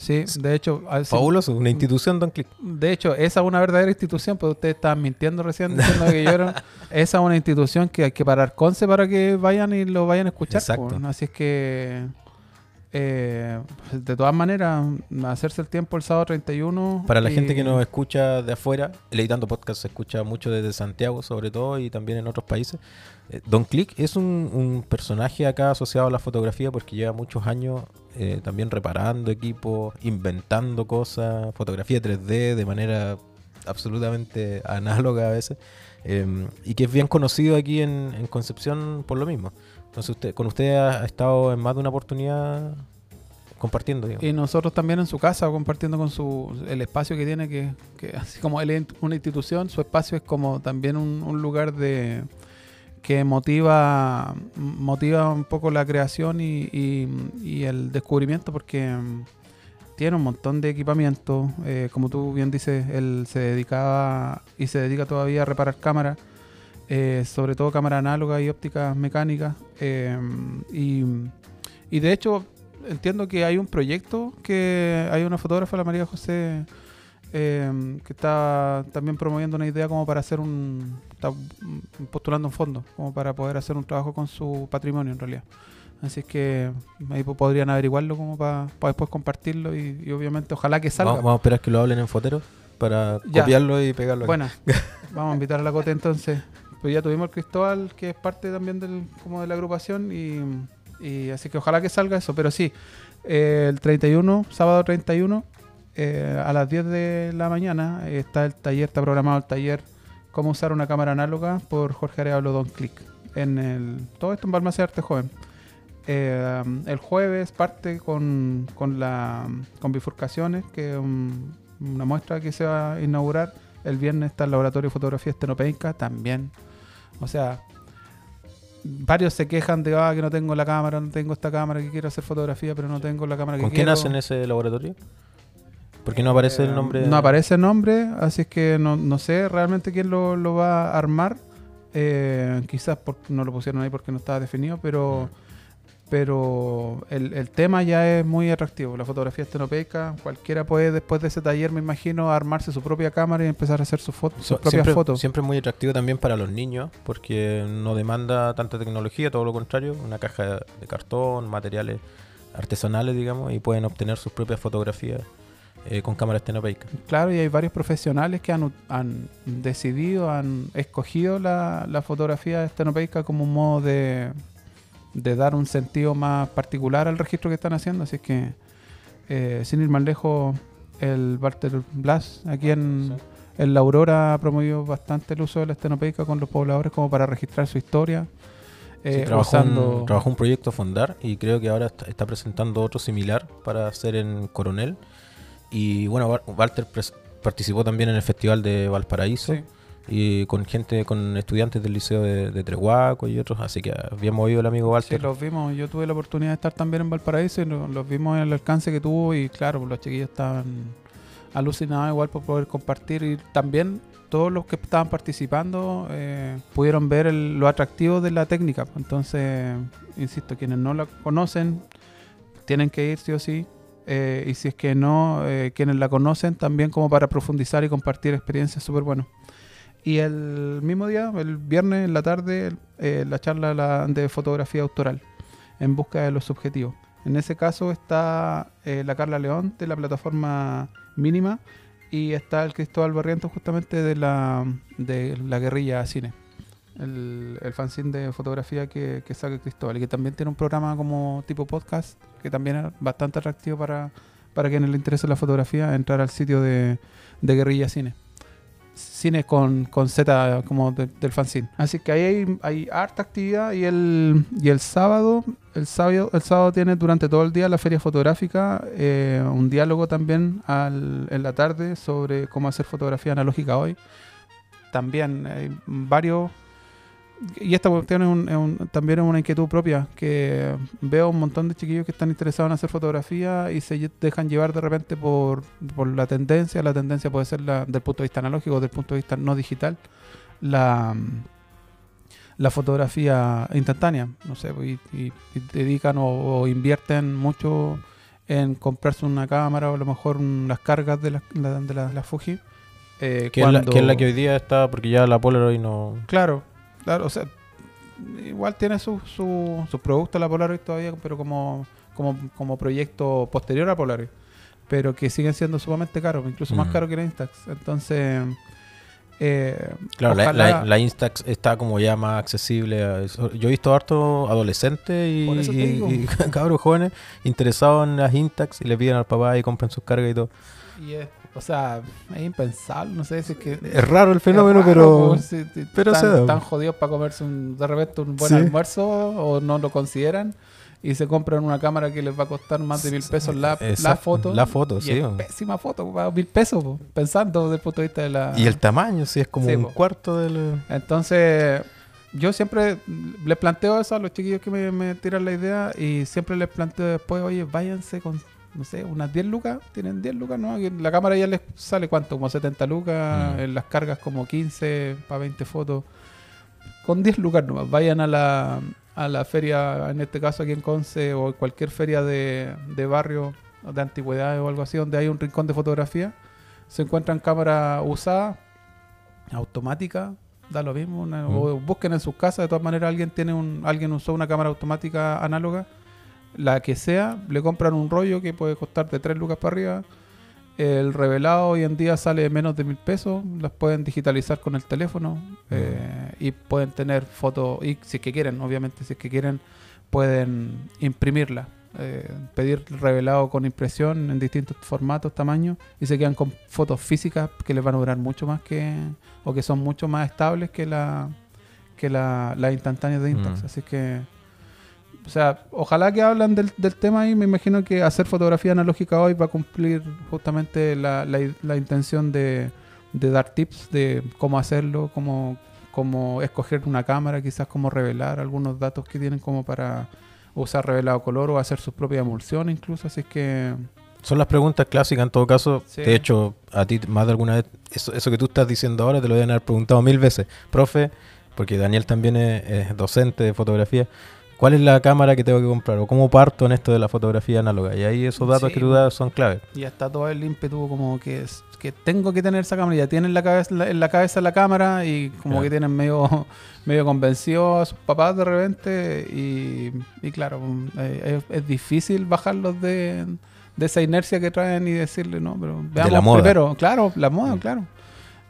sí, de hecho, a- sí, Fabuloso, una institución Don Click. de hecho, esa es una verdadera institución, pero ustedes estaban mintiendo recién diciendo que yo era. *laughs* Esa es una institución que hay que parar conce para que vayan y lo vayan a escuchar. Exacto. po. Así es que, eh, pues, de todas maneras, hacerse el tiempo el sábado 31. Para la y- gente que nos escucha de afuera, el Editando Podcast se escucha mucho desde Santiago, sobre todo, y también en otros países. Eh, Don Click es un, un personaje acá asociado a la fotografía porque lleva muchos años eh, también reparando equipos, inventando cosas, fotografía 3D de manera absolutamente análoga a veces, eh, y que es bien conocido aquí en, en Concepción por lo mismo. Entonces, usted, con usted ha, estado en más de una oportunidad compartiendo. Y nosotros también en su casa, compartiendo con su el espacio que tiene, que, así como él es una institución, su espacio es como también un lugar de que motiva motiva un poco la creación y, el descubrimiento porque mm, tiene un montón de equipamiento. eh, como tú bien dices, él se dedicaba y se dedica todavía a reparar cámaras, eh, sobre todo cámaras análogas y ópticas mecánicas. eh, y, y de hecho, entiendo que hay un proyecto que hay una fotógrafa, la María José, eh, que está también promoviendo una idea como para hacer un. Está postulando un fondo, como para poder hacer un trabajo con su patrimonio en realidad. Así es que ahí po- podrían averiguarlo como para después compartirlo y, y obviamente ojalá que salga. Vamos, vamos a esperar que lo hablen en Fotero para Ya. copiarlo y pegarlo. aquí. Bueno, *laughs* vamos a invitar a la Cote entonces. Pues ya tuvimos el Cristóbal, que es parte también del, como de la agrupación, y, y así que ojalá que salga eso. Pero sí, eh, el 31, sábado 31, eh, a las 10 de la mañana, está el taller, está programado el taller Cómo usar una cámara análoga por Jorge Arevalo Don Click. En el, todo esto en Balmaceda Arte Joven. Eh, el jueves parte con, con, la, con bifurcaciones, que es un- una muestra que se va a inaugurar. El viernes está el laboratorio de fotografía estenopeica también. O sea, varios se quejan de ah, que no tengo la cámara, no tengo esta cámara, que quiero hacer fotografía, pero no tengo la cámara que ¿Con quién quiero. hacen ese laboratorio? ¿Por qué no aparece el Eh, nombre? No aparece el nombre, así es que no, no sé realmente quién lo, lo va a armar. Eh, quizás por- no lo pusieron ahí porque no estaba definido, pero pero el, el tema ya es muy atractivo. La fotografía estenopeica, cualquiera puede después de ese taller, me imagino, armarse su propia cámara y empezar a hacer sus fotos, sus propias siempre, fotos. siempre muy atractivo también para los niños porque no demanda tanta tecnología, todo lo contrario, una caja de cartón, materiales artesanales, digamos, y pueden obtener sus propias fotografías eh, con cámara estenopeica. Claro, y hay varios profesionales que han, decidido, han escogido la, la fotografía estenopeica como un modo de, de dar un sentido más particular al registro que están haciendo. Así que, eh, sin ir más lejos, el Walter Blas aquí en, en La Aurora ha promovido bastante el uso de la estenopeica con los pobladores como para registrar su historia. Sí, eh, trabajó, usando- un, trabajó un proyecto Fondar y creo que ahora está, está presentando otro similar para hacer en Coronel. Y bueno, Wa- Walter participó también en el Festival de Valparaíso Sí. y con gente, con estudiantes del Liceo de, de Trehuaco y otros, así que bien movido el amigo Sí, Walter. los vimos. Yo tuve la oportunidad de estar también en Valparaíso y lo- los vimos en el alcance que tuvo y claro, los chiquillos estaban alucinados igual por poder compartir y también todos los que estaban participando eh, pudieron ver el- lo atractivo de la técnica. Entonces, insisto, quienes no la conocen tienen que ir sí o sí. Eh, y si es que no, eh, quienes la conocen también como para profundizar y compartir experiencias súper buenas. Y el mismo día, el viernes en la tarde, eh, la charla la- de fotografía autoral en busca de los objetivos. En ese caso está eh, la Carla León de la plataforma Mínima y está el Cristóbal Barrientos justamente de la, de la guerrilla cine. El, el fanzine de fotografía que, que saca Cristóbal y que también tiene un programa como tipo podcast que también es bastante atractivo para, para quienes le interesa la fotografía entrar al sitio de, de guerrilla cine cine con, con Z como de- del fanzine. Así que ahí hay, hay harta actividad y el, y el sábado, el sábado, el sábado tiene durante todo el día la feria fotográfica, eh, un diálogo también en la tarde sobre cómo hacer fotografía analógica hoy. También hay varios y esta cuestión es, un- es un- también es una inquietud propia, que veo un montón de chiquillos que están interesados en hacer fotografía y se dejan llevar de repente por, por la tendencia. La tendencia puede ser la, del punto de vista analógico, del punto de vista no digital, la, la fotografía instantánea. No sé, y, y- y dedican o, o invierten mucho en comprarse una cámara o a lo mejor un- las cargas de la, la- de la, la Fuji. eh, que es la que hoy día está, porque ya la Polaroid no... Claro, claro, o sea, igual tiene sus su, sus productos la Polaroid todavía, pero como, como, como proyecto posterior a Polaroid, pero que siguen siendo sumamente caros, incluso más caros que la Instax. Entonces, eh, Claro, la, la- la Instax está como ya más accesible. a eso. Yo he visto harto adolescentes y *laughs* cabros jóvenes interesados en las Instax y le piden al papá y compran sus cargas y todo. y es- o sea, es impensable, no sé si es que... Es raro el fenómeno, raro, pero... si- si pero están, se da. están jodidos para comerse un- de repente un buen Sí. almuerzo o no lo consideran y se compran una cámara que les va a costar más de mil pesos la, la foto. la foto, y sí, es pésima foto, mil pesos, po, pensando desde el punto de vista de la... Y el tamaño, sí, es como Sí, un po. cuarto del... Entonces, yo siempre les planteo eso a los chiquillos que me, me tiran la idea y siempre les planteo después, oye, váyanse con no sé, unas 10 lucas, tienen 10 lucas, ¿no? La cámara ya les sale cuánto, como 70 lucas, Mm. en las cargas como 15 para 20 fotos. Con 10 lucas nomás, vayan a la, a la feria, en este caso aquí en Conce, o cualquier feria de, de barrio, de antigüedades o algo así, donde hay un rincón de fotografía. Se encuentran cámaras usadas, automáticas, da lo mismo, una- Mm. o busquen en sus casas, de todas maneras alguien tiene un, alguien usó una cámara automática análoga, la que sea, le compran un rollo que puede costar de 3 lucas para arriba. El revelado hoy en día sale menos de mil pesos, las pueden digitalizar con el teléfono eh, y pueden tener fotos, y si es que quieren, obviamente, si es que quieren, pueden imprimirla, eh, pedir revelado con impresión en distintos formatos, tamaños, y se quedan con fotos físicas que les van a durar mucho más que, o que son mucho más estables que la que la, las instantáneas de Instax. Mm. Así que, o sea, ojalá que hablan del, del tema y me imagino que hacer fotografía analógica hoy va a cumplir justamente la, la, la intención de, de dar tips de cómo hacerlo, cómo, cómo escoger una cámara, quizás cómo revelar algunos datos que tienen como para usar revelado color o hacer su propia emulsión incluso. Así que Son las preguntas clásicas en todo caso. Sí. De hecho, a ti más de alguna vez, eso, eso que tú estás diciendo ahora te lo deben haber preguntado mil veces. Profe, porque Daniel también es, es docente de fotografía. ¿Cuál es la cámara que tengo que comprar? ¿O cómo parto en esto de la fotografía análoga? Y ahí esos datos Sí. que tú das son clave. ya está todo el ímpetu como que es, que tengo que tener esa cámara, ya tienen la cabeza, la- en la cabeza la cámara y como Claro. que tienen medio, *laughs* medio convencido a sus papás de repente y, y claro, eh, es, es difícil bajarlos de, de esa inercia que traen y decirle, no, pero veamos la moda. primero, claro, la moda, Mm. claro.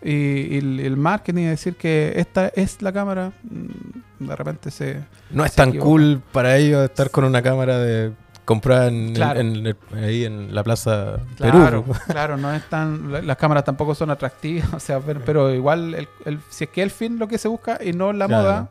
Y, y el, el marketing, decir que esta es la cámara, mm, de repente se... No es Se tan equivoca. cool para ellos estar con una cámara de comprada en, Claro. en- en- ahí en la plaza Claro, Perú. *laughs* claro, no es tan, la- las cámaras tampoco son atractivas, *laughs* o sea, pero, pero igual el, el- si es que el fin lo que se busca y no la Claro. moda,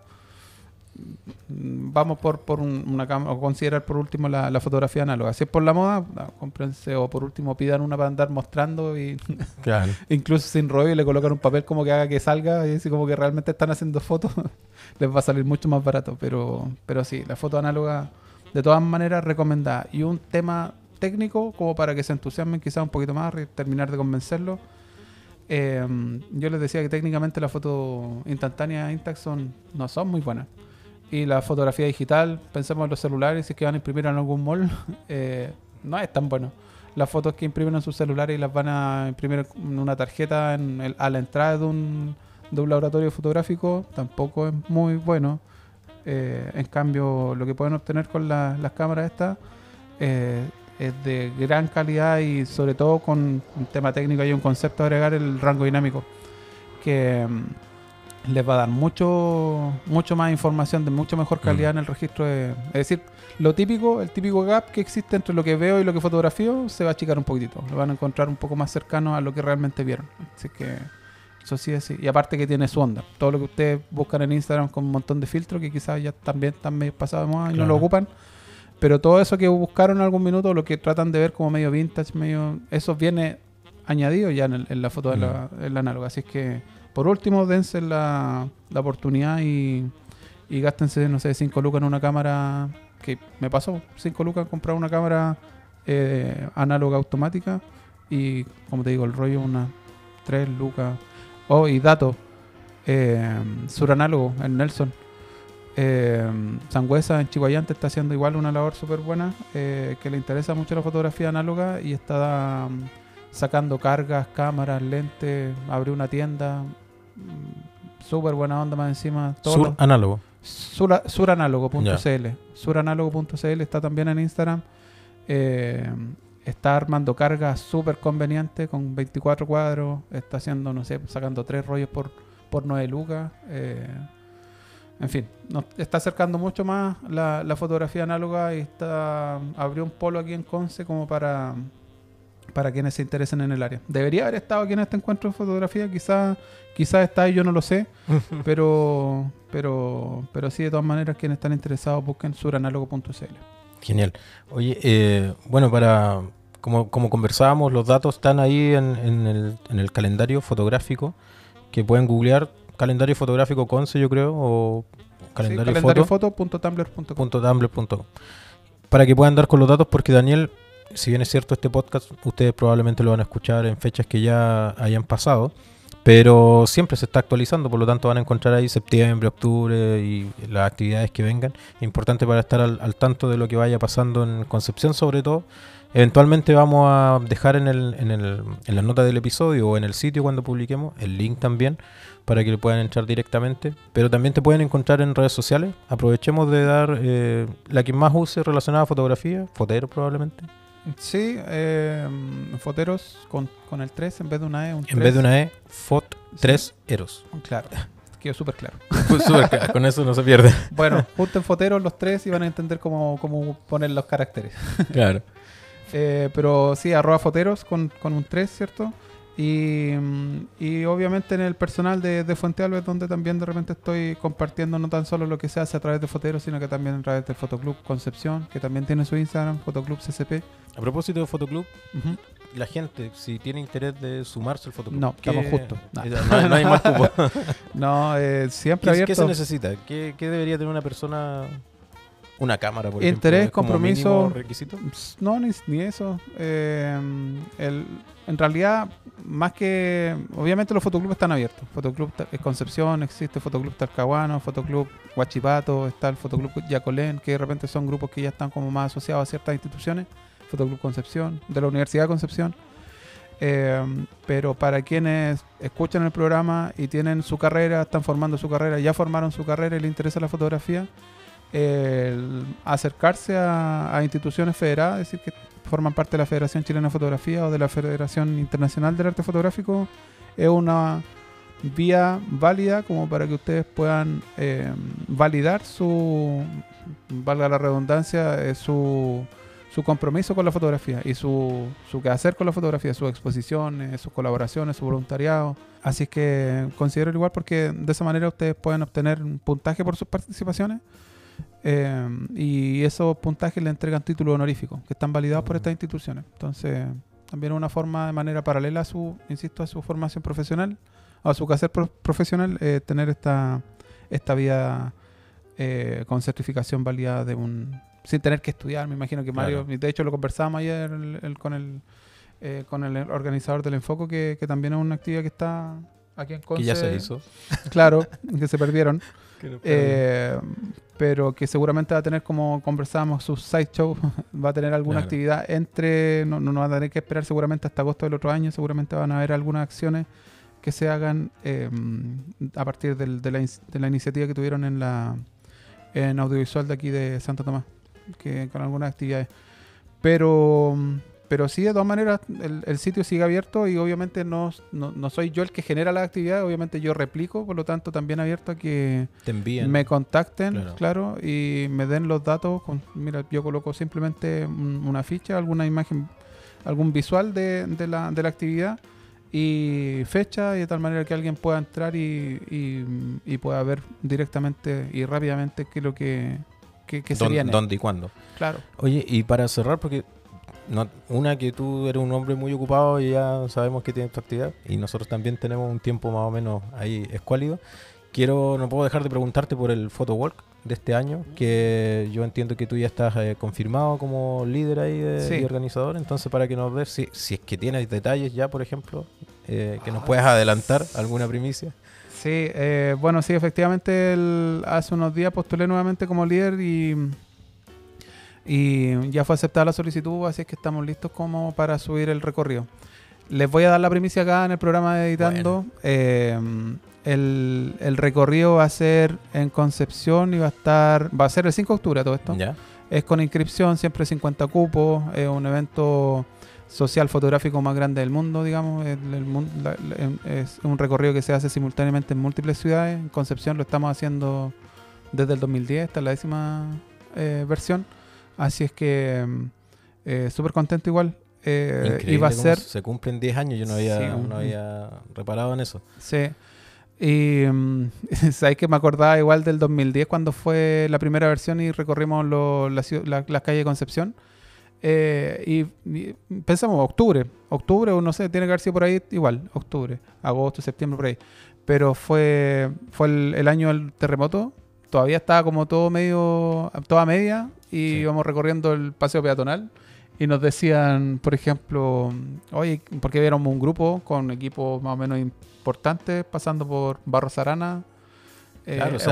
vamos por, por un- una cámara, o considerar por último la, la fotografía análoga. Si es por la moda, no, cómprense o por último pidan una para andar mostrando y *laughs* Claro. incluso sin rollo y le colocan un papel como que haga que salga y así como que realmente están haciendo fotos, *laughs* les va a salir mucho más barato, pero, pero sí, la foto análoga de todas maneras recomendada. Y un tema técnico como para que se entusiasmen quizás un poquito más y terminar de convencerlo. Eh, yo les decía que técnicamente la foto instantánea Instax son, no son muy buenas. Y la fotografía digital, pensemos en los celulares, si es que van a imprimir en algún mall, *laughs* eh, no es tan bueno. Las fotos que imprimen en sus celulares y las van a imprimir en una tarjeta en el- a la entrada de un, de laboratorio fotográfico tampoco es muy bueno. Eh, en cambio, lo que pueden obtener con la- las cámaras estas eh, es de gran calidad y sobre todo con un tema técnico hay un concepto agregar el rango dinámico que mm, les va a dar mucho mucho más información de mucho mejor calidad en el registro de, es decir lo típico el típico gap que existe entre lo que veo y lo que fotografío se va a achicar un poquitito lo van a encontrar un poco más cercano a lo que realmente vieron. Así que eso sí es sí. y aparte que tiene su onda. Todo lo que ustedes buscan en Instagram con un montón de filtros que quizás ya también están medio pasados de moda y no lo ocupan. Pero todo eso que buscaron en algún minuto, lo que tratan de ver como medio vintage, medio eso viene añadido ya en, el- en la foto de la, en la análoga. Así es que, por último, dense la, la oportunidad y, y gástense, no sé, 5 lucas en una cámara, que me pasó, 5 lucas en comprar una cámara eh, análoga automática y, como te digo, el rollo unas 3 lucas. Oh, y datos, eh, suranálogo, el Nelson. Eh, Sangüesa en Chihuayante está haciendo igual una labor súper buena, eh, que le interesa mucho la fotografía análoga y está um, sacando cargas, cámaras, lentes, abrió una tienda, mm, súper buena onda más encima. todo Sur lo- análogo. Sura- suranálogo.cl. Suranálogo.cl está también en Instagram. Eh, está armando cargas súper conveniente con 24 cuadros. Está haciendo, no sé, sacando tres rollos por, por 9 lucas. Eh, en fin, nos está acercando mucho más la, la fotografía análoga y está abrió un polo aquí en Conce como para para quienes se interesen en el área. Debería haber estado aquí en este encuentro de fotografía, quizás quizás está ahí, yo no lo sé, *laughs* pero pero pero sí de todas maneras quienes están interesados busquen suranálogo.cl. Genial. Oye, eh, bueno, para como, como conversábamos, los datos están ahí en, en el, en el calendario fotográfico que pueden googlear calendario fotográfico Conce, yo creo, o calendario, foto. calendariofoto.tumblr.com. .tumblr.com para que puedan dar con los datos porque Daniel si bien es cierto este podcast, ustedes probablemente lo van a escuchar en fechas que ya hayan pasado, pero siempre se está actualizando, por lo tanto van a encontrar ahí septiembre, octubre y las actividades que vengan. Importante para estar al, al tanto de lo que vaya pasando en Concepción sobre todo. Eventualmente vamos a dejar en, el, en, el, en la nota del episodio o en el sitio cuando publiquemos el link también para que le puedan entrar directamente. Pero también te pueden encontrar en redes sociales. Aprovechemos de dar eh, la que más use relacionada a fotografía, fotero probablemente. Sí, eh, foteros con, con el 3 en vez de una E. Un En vez de una E, FOT 3 Eros. Claro, quedó súper claro. *laughs* Pues súper claro, con eso no se pierde. *laughs* Bueno, junten foteros los tres y van a entender cómo, cómo poner los caracteres. Claro. *laughs* Eh, pero sí, arroba foteros con, con un 3, ¿cierto? Y, mm, y obviamente en el personal de, de Fuente Alves, donde también de repente estoy compartiendo no tan solo lo que se hace a través de foteros, sino que también a través del Fotoclub Concepción, que también tiene su Instagram, Fotoclub CCP. A propósito de Fotoclub, la gente, si tiene interés de sumarse al Fotoclub. No, ¿qué- estamos justos. *laughs* No. No, hay- no hay más cupo. *laughs* No, eh, siempre ¿Qué, qué abierto. se necesita? ¿Qué, qué debería tener una persona? Una cámara, por Interés, ejemplo. compromiso. requisito? No, ni, ni eso. Eh, el- en realidad, más que. Obviamente, los fotoclubs están abiertos. Fotoclub Concepción, existe Fotoclub Talcahuano, Fotoclub Huachipato, está el Fotoclub Yacolén, que de repente son grupos que ya están como más asociados a ciertas instituciones. Fotoclub Concepción, de la Universidad de Concepción. Eh, pero para quienes escuchan el programa y tienen su carrera, están formando su carrera, ya formaron su carrera y les interesa la fotografía, el acercarse a, instituciones federadas, decir, que forman parte de la Federación Chilena de Fotografía o de la Federación Internacional del Arte Fotográfico, es una vía válida como para que ustedes puedan eh, validar su, valga la redundancia, eh, su, su compromiso con la fotografía y su, su quehacer con la fotografía, sus exposiciones, sus colaboraciones, su voluntariado. Así que considero igual porque de esa manera ustedes pueden obtener un puntaje por sus participaciones eh, y esos puntajes le entregan títulos honoríficos que están validados por estas instituciones. Entonces, también es una forma de manera paralela a su, insisto, a su formación profesional, a su quehacer pro- profesional, eh, tener esta, esta vía eh, con certificación validada de un sin tener que estudiar. Me imagino que Mario, Claro. de hecho lo conversamos ayer el- el- con el eh, con el organizador del Enfoco, que, que también es una actividad que está aquí en Conce. Que ya se hizo. Claro, que se perdieron. *laughs* pero que seguramente va a tener, como conversamos, sus sideshow, *laughs* va a tener alguna Claro. actividad entre, no, no, va a tener que esperar seguramente hasta agosto del otro año, seguramente van a haber algunas acciones que se hagan eh, a partir del- de, la, ins- de la iniciativa que tuvieron en la en audiovisual de aquí de Santo Tomás, que con algunas actividades. Pero pero sí, de todas maneras, el, el sitio sigue abierto y obviamente no, no, no soy yo el que genera la actividad, obviamente yo replico, por lo tanto también abierto a que Te envían. me contacten, Claro. claro. y me den los datos. con- mira, yo coloco simplemente un- una ficha, alguna imagen, algún visual de, de la, de la actividad y fecha, y de tal manera que alguien pueda entrar y, y- y pueda ver directamente y rápidamente qué es lo que, que, que se viene. ¿Dónde y cuándo? Claro. Oye, y para cerrar, porque no- una que tú eres un hombre muy ocupado y ya sabemos que tienes tu actividad, y nosotros también tenemos un tiempo más o menos ahí escuálido. Quiero, no puedo dejar de preguntarte por el photo walk de este año, que yo entiendo que tú ya estás eh, confirmado como líder ahí de, Sí. y organizador, entonces para que nos des, si, si es que tienes detalles ya, por ejemplo, eh, que nos puedas adelantar alguna primicia. Sí, eh, bueno, sí, efectivamente el- hace unos días postulé nuevamente como líder y, y ya fue aceptada la solicitud, así es que estamos listos como para subir el recorrido. Les voy a dar la primicia acá en el programa de Editando. Eh, el, el recorrido va a ser en Concepción y va a estar, va a ser el 5 de octubre todo esto. ¿Ya? Es con inscripción, siempre 50 cupos, es un evento social fotográfico más grande del mundo, digamos. El- el mun- la- la- es un recorrido que se hace simultáneamente en múltiples ciudades. En Concepción lo estamos haciendo desde el 2010, esta es la décima eh, versión. Así es que mm, eh, súper contento igual. Eh, va a ser se cumplen 10 años, yo no había, Sí, no había reparado en eso. Sí. Y mm, *laughs* sabes que me acordaba igual del 2010 cuando fue la primera versión y recorrimos lo- la la- las calles de Concepción. Eh, y, y pensamos octubre, octubre o no sé, tiene que haber sido por ahí igual, octubre, agosto, septiembre, por ahí. Pero fue, fue el, el año del terremoto, todavía estaba como todo medio, toda media y Sí. íbamos recorriendo el paseo peatonal y nos decían, por ejemplo, oye, porque viéramos un grupo con equipos más o menos importantes pasando por Barros Arana. eh, Claro, un se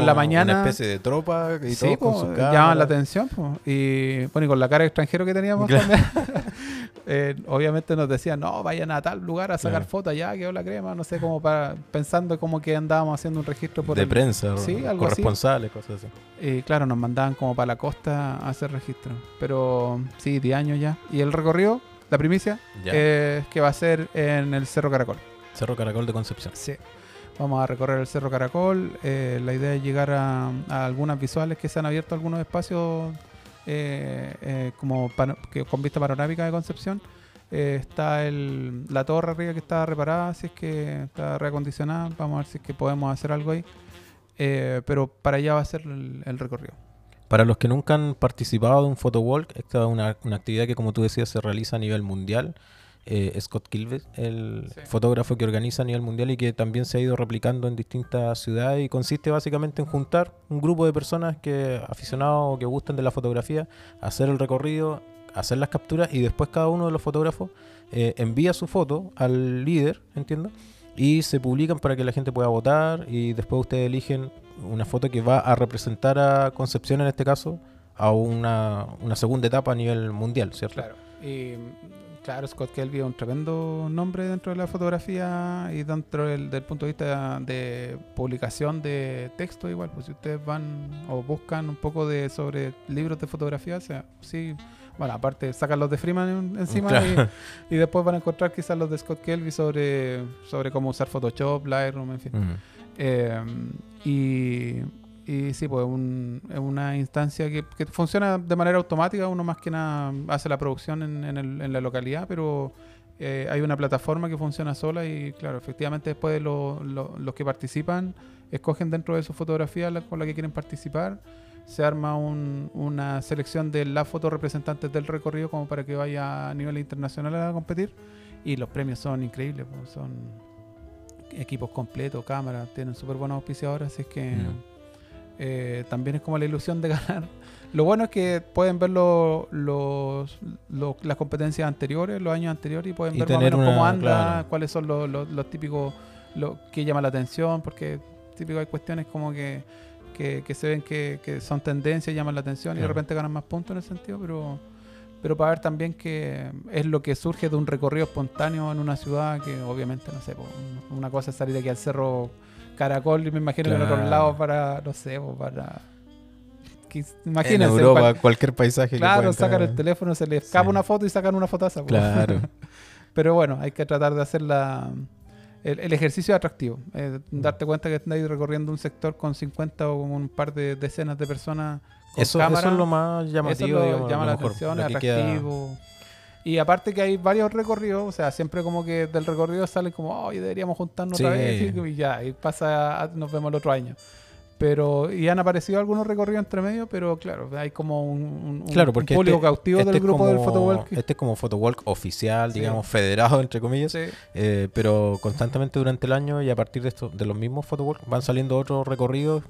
en la Una mañana. especie de tropa y Sí, con llaman la atención. po. Y bueno, y con la cara de extranjero que teníamos Claro. también, *laughs* eh, obviamente nos decían, no, vayan a tal lugar a sacar Claro. fotos allá, quedó la crema, no sé, como para pensando como que andábamos haciendo un registro por de el- prensa, Sí, algo así. corresponsales, cosas así. Y claro, nos mandaban como para la costa a hacer registro. Pero sí, 10 años ya. Y el recorrido, la primicia, Ya. es que va a ser en el Cerro Caracol. Cerro Caracol de Concepción. Sí. Vamos a recorrer el Cerro Caracol. eh, la idea es llegar a, a algunas visuales que se han abierto algunos espacios eh, eh, como pano- que, con vista panorámica de Concepción. Eh, está el, la torre arriba que está reparada, si es que está reacondicionada. Vamos a ver si es que podemos hacer algo ahí. Eh, pero para allá va a ser el, el recorrido. Para los que nunca han participado de un photowalk, esta es una, una actividad que, como tú decías, se realiza a nivel mundial. Eh, Scott Kilvey, el Sí. fotógrafo que organiza a nivel mundial y que también se ha ido replicando en distintas ciudades y consiste básicamente en juntar un grupo de personas que aficionados o que gustan de la fotografía, hacer el recorrido, hacer las capturas y después cada uno de los fotógrafos eh, envía su foto al líder, entiendo, y se publican para que la gente pueda votar y después ustedes eligen una foto que va a representar a Concepción en este caso a una, una segunda etapa a nivel mundial, ¿cierto? Claro. Y claro, Scott Kelby es un tremendo nombre dentro de la fotografía y dentro del, del punto de vista de publicación de texto igual, pues si ustedes van o buscan un poco de sobre libros de fotografía, o sea, sí, bueno, aparte sacan los de Freeman en- encima Claro. y, *laughs* y después van a encontrar quizás los de Scott Kelby sobre, sobre cómo usar Photoshop, Lightroom, en fin. Mm. Eh, y, y sí, pues es una instancia que, funciona de manera automática. Uno más que nada hace la producción en, en el- en la localidad, pero eh, hay una plataforma que funciona sola y claro, efectivamente después lo- lo- los que participan escogen dentro de su fotografía la, con la que quieren participar. Se arma un- una selección de las fotos representantes del recorrido como para que vaya a nivel internacional a competir. Y los premios son increíbles, pues, son equipos completos, cámaras, tienen súper buenos auspiciadores, así es que. Eh, también es como la ilusión de *laughs* ganar. Lo bueno es que pueden ver lo- los, lo- las competencias anteriores, los años anteriores, y pueden Y ver más o menos cómo anda, claro. cuáles son los, los- los típicos, lo que llama la atención, porque típico hay cuestiones como que, que, que se ven que, que son tendencias, llaman la atención y de repente ganan más puntos en ese sentido, pero pero para ver también que es lo que surge de un recorrido espontáneo en una ciudad que obviamente, no sé, una cosa es salir aquí al cerro Caracol y me imagino que en otros Claro. lados para, no sé, para... que- En Imagínense, Europa, cual- cualquier paisaje. que claro, pueda sacan el teléfono, se les escapa Sí. una foto y sacan una fotaza. po. Claro. *laughs* Pero bueno, hay que tratar de hacer la, el, el ejercicio atractivo. eh, Mm. Darte cuenta que estáis recorriendo un sector con 50 o con un par de decenas de personas con Eso, cámara. eso es lo más Eso llamativo, lo digamos, llama lo la mejor, atención, lo que queda- atractivo. Y aparte que hay varios recorridos, o sea, siempre como que del recorrido salen como, oye, deberíamos juntarnos otra vez y ya, y pasa, nos vemos el otro año. Pero, y han aparecido algunos recorridos entre medio, pero claro, hay como un, un- un- Claro, un porque público este- cautivo este del grupo del photowalk. Este es como photowalk oficial, Sí. digamos, federado, entre comillas. Sí. Eh, pero constantemente durante el año y a partir de esto, de los mismos photowalk van saliendo otros recorridos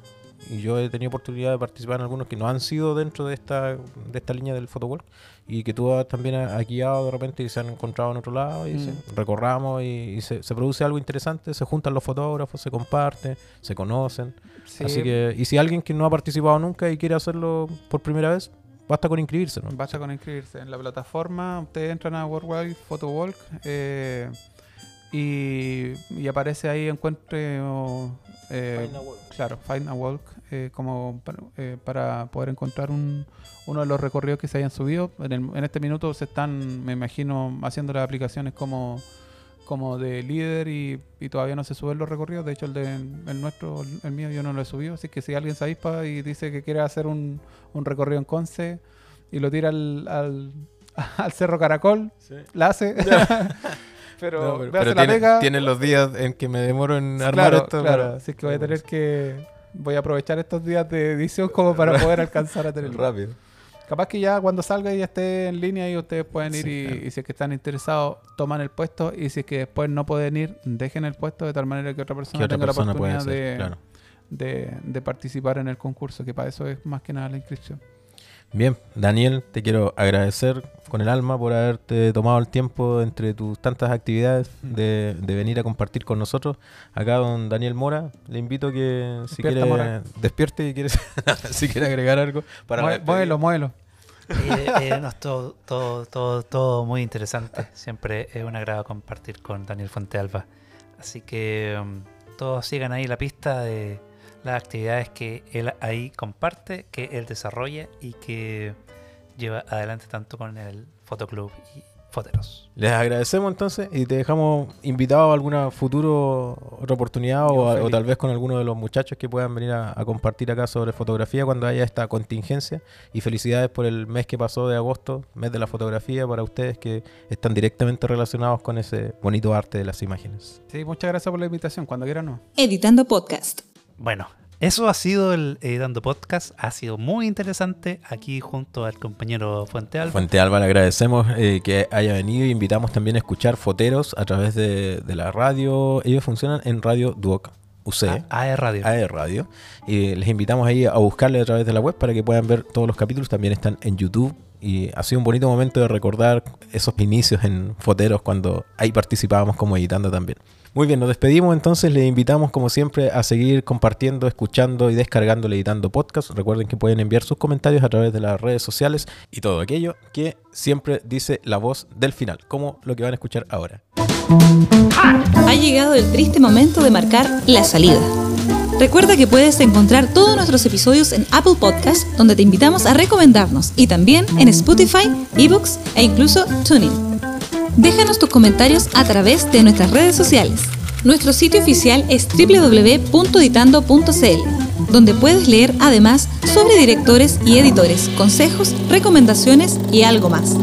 y yo he tenido oportunidad de participar en algunos que no han sido dentro de esta de esta línea del photowalk y que tú has- también has has guiado de repente y se han encontrado en otro lado y Mm. se- recorramos y, y se, se produce algo interesante, se juntan los fotógrafos, se comparten, se conocen. Sí, Así que, y si alguien que no ha participado nunca y quiere hacerlo por primera vez, basta con inscribirse, ¿no? Basta con inscribirse en la plataforma. Ustedes entran a Worldwide Photo Walk eh, y, y aparece ahí encuentre o, eh, claro Find a Walk eh, como para, eh, para poder encontrar un, uno de los recorridos que se hayan subido. En, el- en este minuto se están, me imagino, haciendo las aplicaciones como como de líder y, y todavía no se suben los recorridos. De hecho, el, de, el nuestro, el mío, yo no lo he subido. Así que si alguien se avispa y dice que quiere hacer un, un recorrido en Conce y lo tira al, al, *laughs* al Cerro Caracol, la hace. *laughs* *laughs* pero No, véase pero la tiene, pega. tiene los días en que me demoro en armar esto. claro. para- Así que voy a tener que. Voy a aprovechar estos días de edición como para *laughs* poder alcanzar a tenerlo. rápido. Capaz que ya cuando salga ya esté en línea y ustedes pueden ir Sí, y, claro. y si es que están interesados, toman el puesto y si es que después no pueden ir, dejen el puesto de tal manera que otra persona ¿Qué otra tenga persona la oportunidad hacer? de, Claro. de, de participar en el concurso, que para eso es más que nada la inscripción. Bien, Daniel, te quiero agradecer con el alma por haberte tomado el tiempo entre tus tantas actividades de, de venir a compartir con nosotros. Acá don Daniel Mora, le invito que si Despierta, quiere Mora. despierte y quiere, *laughs* si quiere agregar algo para despedida. Muévelo, muévelo. Eh, eh, no, es todo, todo, todo, todo muy interesante. Siempre es un agrado compartir con Daniel Fuentealba. Así que um, todos sigan ahí la pista de las actividades que él ahí comparte, que él desarrolla y que lleva adelante tanto con el Fotoclub y Foteros. Les agradecemos entonces y te dejamos invitado a alguna futuro otra oportunidad o, a- tal vez con alguno de los muchachos que puedan venir a, a compartir acá sobre fotografía cuando haya esta contingencia. Y felicidades por el mes que pasó de agosto, mes de la fotografía para ustedes que están directamente relacionados con ese bonito arte de las imágenes. Sí, muchas gracias por la invitación. Cuando quieran, no. Editando Podcast. Bueno, eso ha sido el Editando Podcast. Ha sido muy interesante aquí junto al compañero Fuentealba. Fuente Alba, le agradecemos eh, que haya venido y invitamos también a escuchar Foteros a través de, de la radio. Ellos funcionan en Radio Duoc UC. AE Radio. AE Radio. Y les invitamos ahí a buscarle a través de la web para que puedan ver todos los capítulos. También están en YouTube. Y ha sido un bonito momento de recordar esos inicios en Foteros cuando ahí participábamos como editando también. Muy bien, nos despedimos entonces. Les invitamos como siempre a seguir compartiendo, escuchando y descargando Editando Podcast. Recuerden que pueden enviar sus comentarios a través de las redes sociales y todo aquello que siempre dice la voz del final, como lo que van a escuchar ahora. Ha llegado el triste momento de marcar la salida. Recuerda que puedes encontrar todos nuestros episodios en Apple Podcast, donde te invitamos a recomendarnos, y también en Spotify, eBooks e incluso TuneIn. Déjanos tus comentarios a través de nuestras redes sociales. Nuestro sitio oficial es www.editando.cl, donde puedes leer además sobre directores y editores, consejos, recomendaciones y algo más.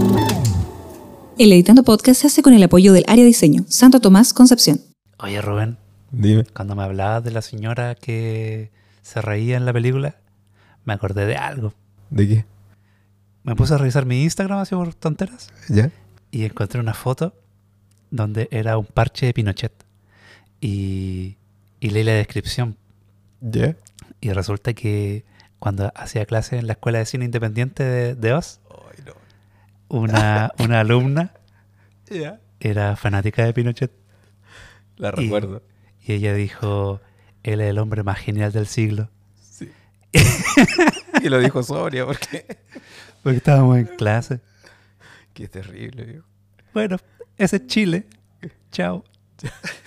El Editando Podcast se hace con el apoyo del área diseño, Santo Tomás Concepción. Oye, Rubén, Dime. cuando me hablabas de la señora que se reía en la película, me acordé de algo. ¿De qué? Me puse a revisar mi Instagram así por tonteras ¿Ya? Y encontré una foto donde era un parche de Pinochet. Y, y leí la descripción. ¿Ya? Y resulta que cuando hacía clase en la Escuela de Cine Independiente de, de Oz, no. una, una alumna *laughs* Ya. era fanática de Pinochet. La Y- recuerdo. Y ella dijo, él es el hombre más genial del siglo. Sí. *laughs* y lo dijo sobria porque. *laughs* Porque estábamos en clase. Qué terrible, viejo. Bueno, ese es Chile. *laughs* Chao. *laughs*